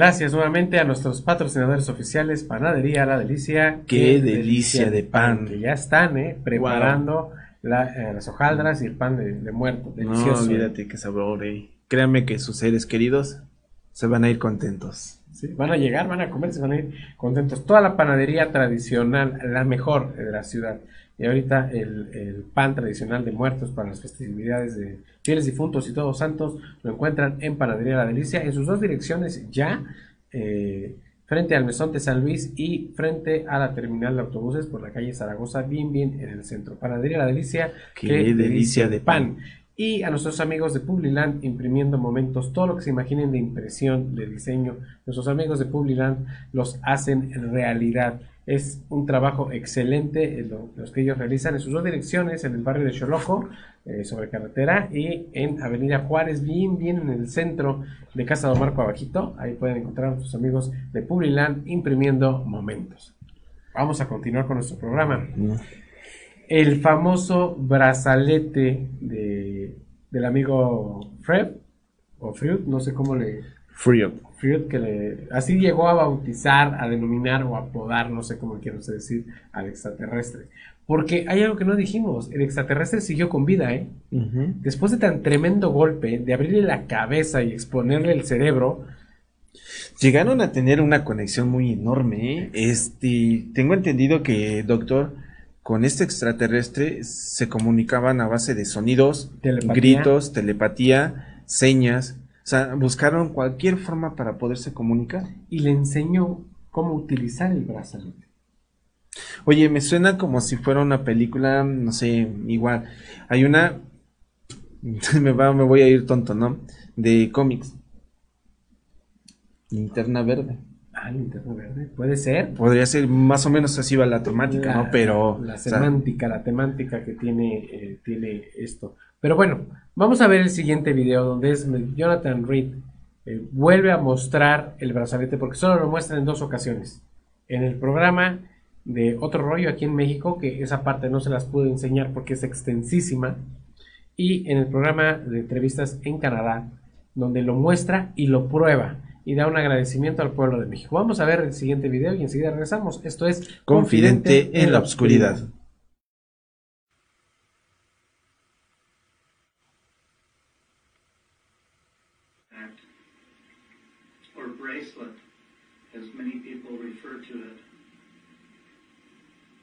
Gracias nuevamente a nuestros patrocinadores oficiales, Panadería La Delicia. Qué, delicia, de pan. Que ya están, ¿eh? Preparando eh, las hojaldras y el pan de, muerto. Delicioso. No, olvídate que sabor. Eh. Créanme que sus seres queridos se van a ir contentos. Sí, van a llegar, van a comer, se van a ir contentos. Toda la panadería tradicional, la mejor de la ciudad. Y ahorita el, pan tradicional de muertos para las festividades de fieles difuntos y todos santos lo encuentran en Panadería La Delicia en sus dos direcciones ya. Eh, frente al Mesón de San Luis y frente a la terminal de autobuses por la calle Zaragoza, bien, bien en el centro. Panadería La Delicia, qué, delicia de pan. Y a nuestros amigos de Publiland imprimiendo momentos, todo lo que se imaginen de impresión, de diseño, nuestros amigos de Publiland los hacen realidad. Es un trabajo excelente los que ellos realizan en sus dos direcciones, en el barrio de Choloco, eh, sobre carretera, y en Avenida Juárez, bien, bien en el centro de Casa de Marco Abajito. Ahí pueden encontrar a sus amigos de Publiland imprimiendo momentos. Vamos a continuar con nuestro programa. El famoso brazalete de, del amigo Fred, o Freud, no sé cómo le, Freud. Freud, que le, así llegó a bautizar, a denominar o apodar, no sé cómo quiero decir, al extraterrestre. Porque hay algo que no dijimos, el extraterrestre siguió con vida, ¿eh? Después de tan tremendo golpe, de abrirle la cabeza y exponerle el cerebro, Llegaron a tener una conexión muy enorme. ¿eh? Este, tengo entendido que, doctor, con este extraterrestre se comunicaban a base de sonidos, gritos, telepatía, señas. O sea, buscaron cualquier forma para poderse comunicar. Y le enseñó cómo utilizar el brazalete. Oye, me suena como si fuera una película, no sé, igual. Hay una, me, va, me voy a ir tonto, ¿no? De cómics. Linterna verde. Ah, linterna verde, puede ser. Podría ser, más o menos así va la temática, ¿no? Pero... La semántica, la temática que tiene, eh, tiene esto. Pero bueno, vamos a ver el siguiente video donde es Jonathan Reed eh, vuelve a mostrar el brazalete porque solo lo muestra en dos ocasiones. En el programa de Otro Rollo aquí en México, que esa parte no se las pude enseñar porque es extensísima, y en el programa de entrevistas en Canadá, donde lo muestra y lo prueba y da un agradecimiento al pueblo de México. Vamos a ver el siguiente video y enseguida regresamos. Esto es Confidente, en la Oscuridad.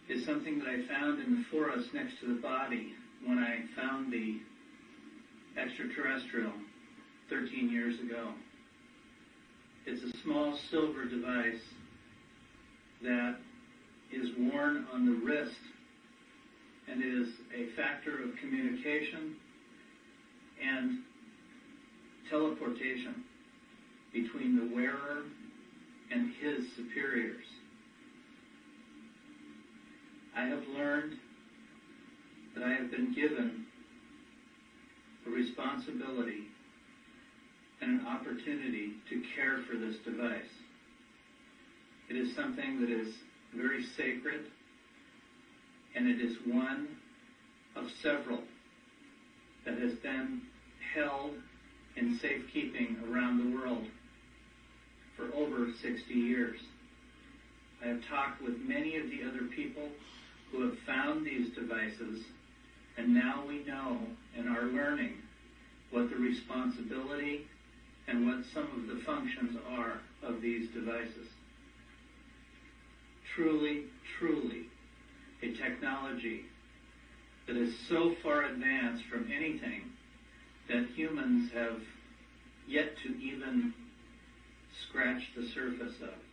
Is something that I found in the forest next to the body when I found the extraterrestrial 13 years ago. It's a small silver device that is worn on the wrist and is a factor of communication and teleportation between the wearer and his superiors. I have learned that I have been given a responsibility and an opportunity to care for this device. It is something that is very sacred, and it is one of several that has been held in safekeeping around the world for over 60 years. I have talked with many of the other people who have found these devices, and now we know and are learning what the responsibility and what some of the functions are of these devices. Truly, truly, a technology that is so far advanced from anything that humans have yet to even scratch the surface of.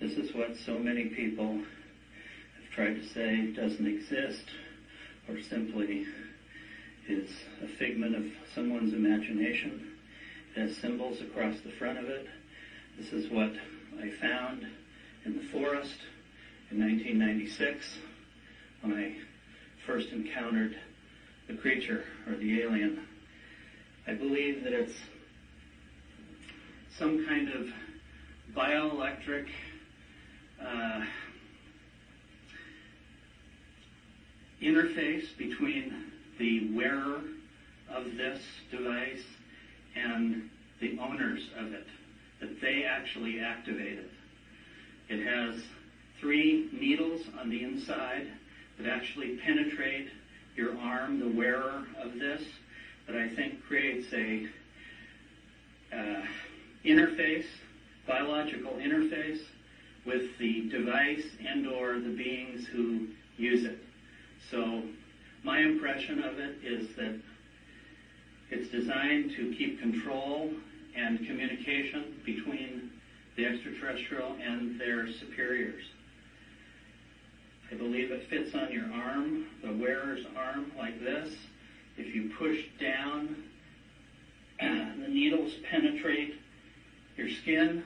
This is what so many people have tried to say doesn't exist or simply is a figment of someone's imagination. It has symbols across the front of it. This is what I found in the forest in 1996 when I first encountered the creature or the alien. I believe that it's some kind of bioelectric uh, interface between the wearer of this device and the owners of it, that they actually activate it. It has three needles on the inside that actually penetrate your arm, the wearer of this, that I think creates a uh, interface, biological interface with the device and or the beings who use it. So my impression of it is that it's designed to keep control and communication between the extraterrestrial and their superiors. I believe it fits on your arm, the wearer's arm, like this. If you push down, the needles penetrate your skin,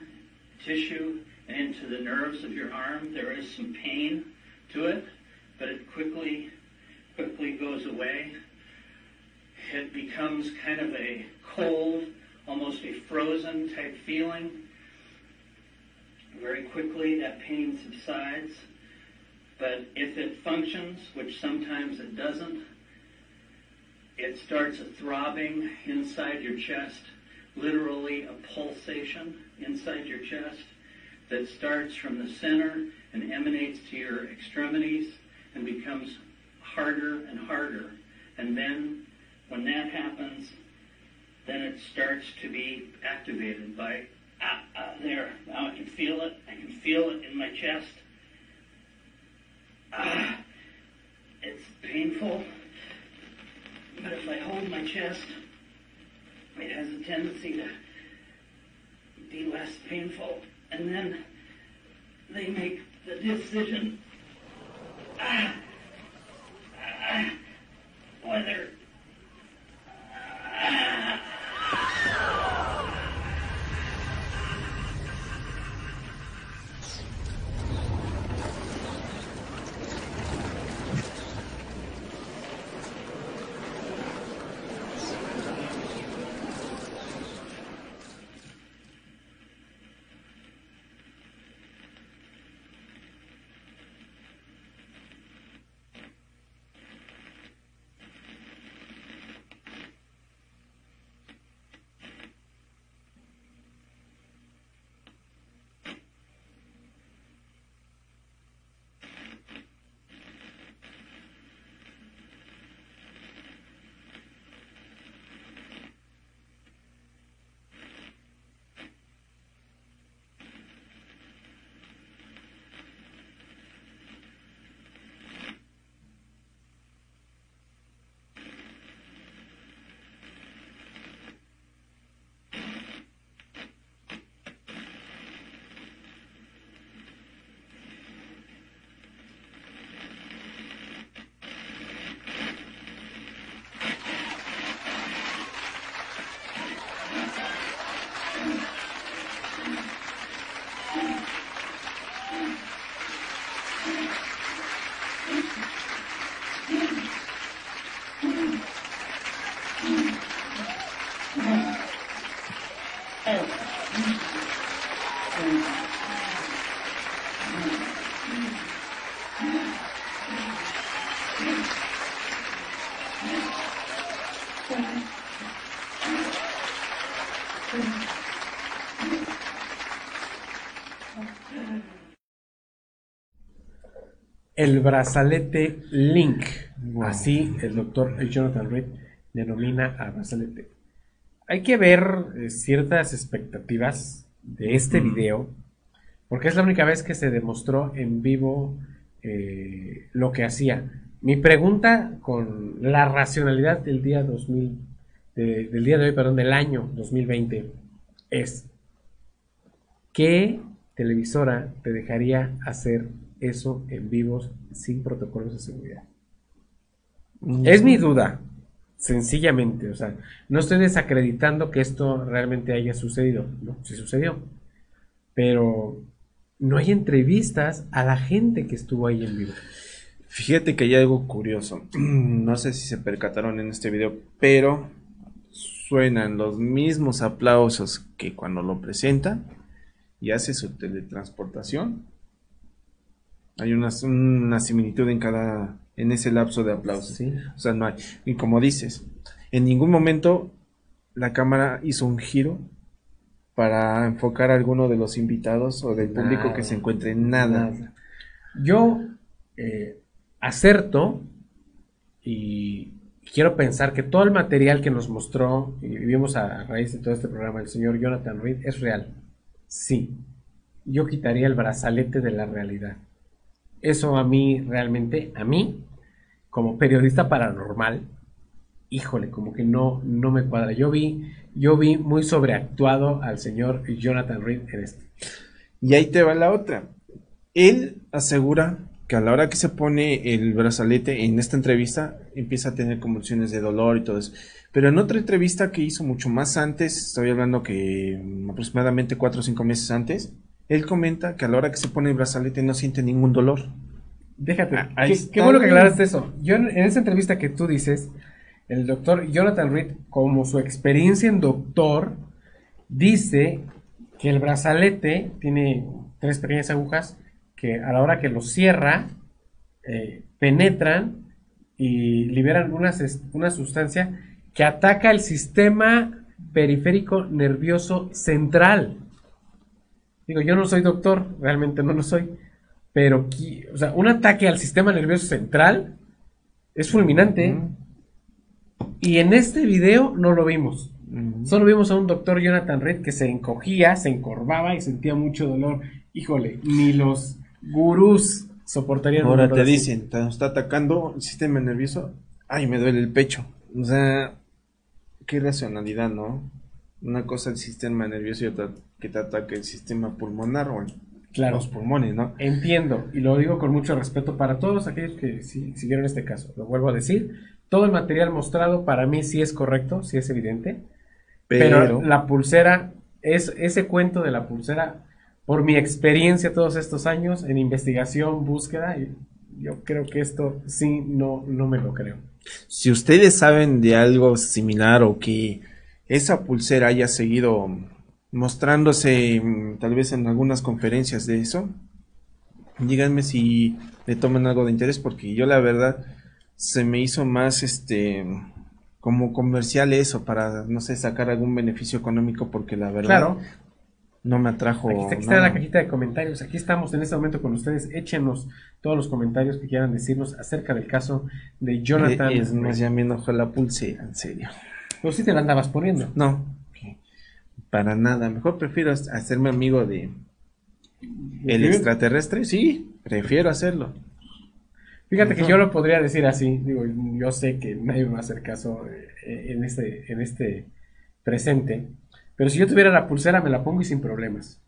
tissue, and into the nerves of your arm. There is some pain to it, but it quickly, quickly goes away. It becomes kind of a cold, almost a frozen type feeling. Very quickly, that pain subsides. But if it functions, which sometimes it doesn't, it starts a throbbing inside your chest, literally a pulsation inside your chest that starts from the center and emanates to your extremities and becomes harder and harder. And then when that happens, then it starts to be activated by, ah, ah, there, now I can feel it, I can feel it in my chest. Ah, it's painful, but if I hold my chest, it has a tendency to be less painful. And then they make the decision ah, ah, whether el brazalete Link. Así el doctor Jonathan Reed denomina a brazalete. Hay que ver eh, ciertas expectativas de este video, porque es la única vez que se demostró en vivo eh, lo que hacía. Mi pregunta con la racionalidad del día 2000, del día de hoy, perdón, del año 2020, es ¿qué televisora te dejaría hacer eso en vivos sin protocolos de seguridad. Es mi duda, sencillamente, o sea, no estoy desacreditando que esto realmente haya sucedido, no, sí sucedió, pero no hay entrevistas a la gente que estuvo ahí en vivo. Fíjate que hay algo curioso, no sé si se percataron en este video, pero suenan los mismos aplausos que cuando lo presenta y hace su teletransportación hay una, similitud en cada en ese lapso de aplauso. Sí. O sea, no hay. Y como dices, en ningún momento la cámara hizo un giro para enfocar a alguno de los invitados o del público que se encuentre nada. nada. Yo eh, acerto y quiero pensar que todo el material que nos mostró y vimos a raíz de todo este programa el señor Jonathan Reed es real. Sí, yo quitaría el brazalete de la realidad. Eso a mí, realmente, a mí, como periodista paranormal, híjole, como que no, no me cuadra. Yo vi, yo vi muy sobreactuado al señor Jonathan Reed en esto. Y ahí te va la otra. Él asegura que a la hora que se pone el brazalete en esta entrevista empieza a tener convulsiones de dolor y todo eso. Pero en otra entrevista que hizo mucho más antes, estoy hablando que aproximadamente cuatro o cinco meses antes, él comenta que a la hora que se pone el brazalete no siente ningún dolor. Déjate, ah, qué, bueno que aclaraste eso. Yo en, esa entrevista que tú dices, el doctor Jonathan Reed, como su experiencia en doctor, dice que el brazalete tiene tres pequeñas agujas que a la hora que lo cierra, eh, penetran y liberan una, una sustancia que ataca el sistema periférico nervioso central. Digo, yo no soy doctor, realmente no lo soy, pero o sea, un ataque al sistema nervioso central es fulminante. Y en este video no lo vimos. Solo vimos a un doctor Jonathan Reed que se encogía, se encorvaba y sentía mucho dolor. Híjole, ni los gurús soportarían. Ahora te dicen, te está atacando el sistema nervioso. Ay, me duele el pecho. O sea, qué racionalidad, ¿no? Una cosa el sistema nervioso y otra que te ataque el sistema pulmonar o los pulmones, ¿no? Entiendo, y lo digo con mucho respeto para todos aquellos que siguieron este caso. Lo vuelvo a decir, todo el material mostrado para mí sí es correcto, sí es evidente, pero, la pulsera, es, ese cuento de la pulsera, por mi experiencia todos estos años en investigación, búsqueda, yo creo que esto sí no, no me lo creo. Si ustedes saben de algo similar o que esa pulsera haya seguido mostrándose mm, tal vez en algunas conferencias de eso, díganme si le toman algo de interés porque yo la verdad se me hizo más este como comercial eso para no sé sacar algún beneficio económico porque la verdad no me atrajo aquí, aquí está la cajita de comentarios. Aquí estamos en este momento con ustedes. Échenos todos los comentarios que quieran decirnos acerca del caso de Jonathan es más ya me enojó la pulsera en serio pero si te la andabas poniendo no para nada. Mejor prefiero hacerme amigo de el extraterrestre. Sí, prefiero hacerlo. Fíjate que yo lo podría decir así. Digo, yo sé que nadie me va a hacer caso eh, en este, en este presente. Pero si yo tuviera la pulsera, me la pongo y sin problemas.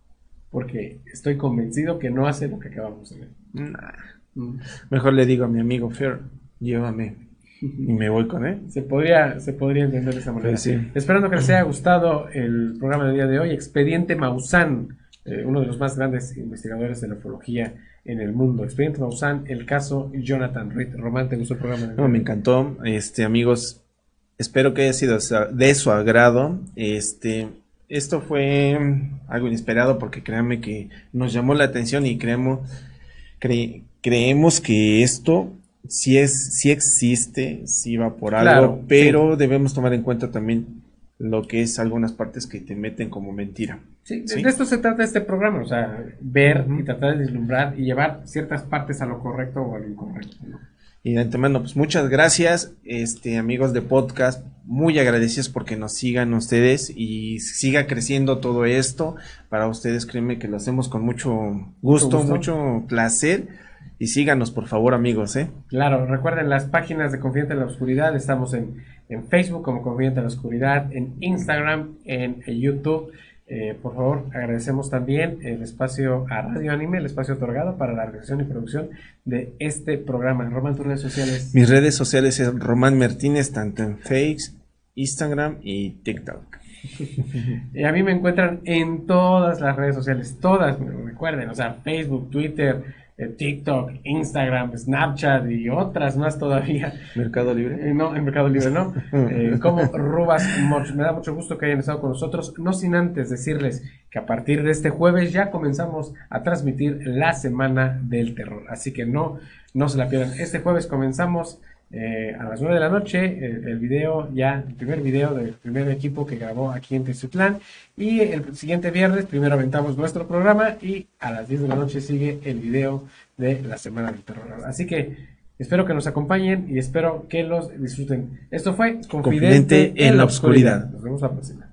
Porque estoy convencido que no hace lo que acabamos de ver. Mm. Mejor le digo a mi amigo Fer, llévame y me voy con él. Se podría, se podría entender de esa manera. Pues Esperando que les haya gustado el programa del día de hoy. Expediente Maussan, eh, uno de los más grandes investigadores de la ufología en el mundo. Expediente Maussan, el caso Jonathan Reed. Román, ¿te gustó el programa? No, me encantó. Este, amigos, espero que haya sido de su agrado. Este, esto fue algo inesperado porque créanme que nos llamó la atención y creemos, creemos que esto si es, si existe, si va por algo, pero debemos tomar en cuenta también lo que es algunas partes que te meten como mentira. Sí, de esto se trata este programa, o sea, ver y tratar de deslumbrar y llevar ciertas partes a lo correcto o a lo incorrecto. Y de antemano, pues muchas gracias, este amigos de podcast, muy agradecidos porque nos sigan ustedes y siga creciendo todo esto. Para ustedes, créeme que lo hacemos con mucho gusto, ¿Mucho, mucho placer y síganos, por favor, amigos, ¿eh? Claro, recuerden las páginas de Confidente en la Oscuridad. Estamos en, Facebook como Confidente en la Oscuridad, en Instagram, en, YouTube. Eh, por favor, agradecemos también el espacio a Radio Anime, el espacio otorgado para la realización y producción de este programa. Román, tus redes sociales. Mis redes sociales es Román Martínez, tanto en Facebook, Instagram y TikTok. y a mí me encuentran en todas las redes sociales, todas, recuerden, o sea, Facebook, Twitter, TikTok, Instagram, Snapchat y otras más todavía. Mercado Libre. Eh, no, en Mercado Libre no. Eh, como Rubas Me da mucho gusto que hayan estado con nosotros. No sin antes decirles que a partir de este jueves ya comenzamos a transmitir la Semana del Terror. Así que no, no se la pierdan. Este jueves comenzamos eh, a las 9 de la noche eh, el, video, ya el primer video del primer equipo que grabó aquí en Tezutlán y el siguiente viernes primero aventamos nuestro programa y a las 10 de la noche sigue el video de la Semana del Terror. Así que espero que nos acompañen y espero que los disfruten. Esto fue Confidente, en, la oscuridad. Nos vemos la próxima.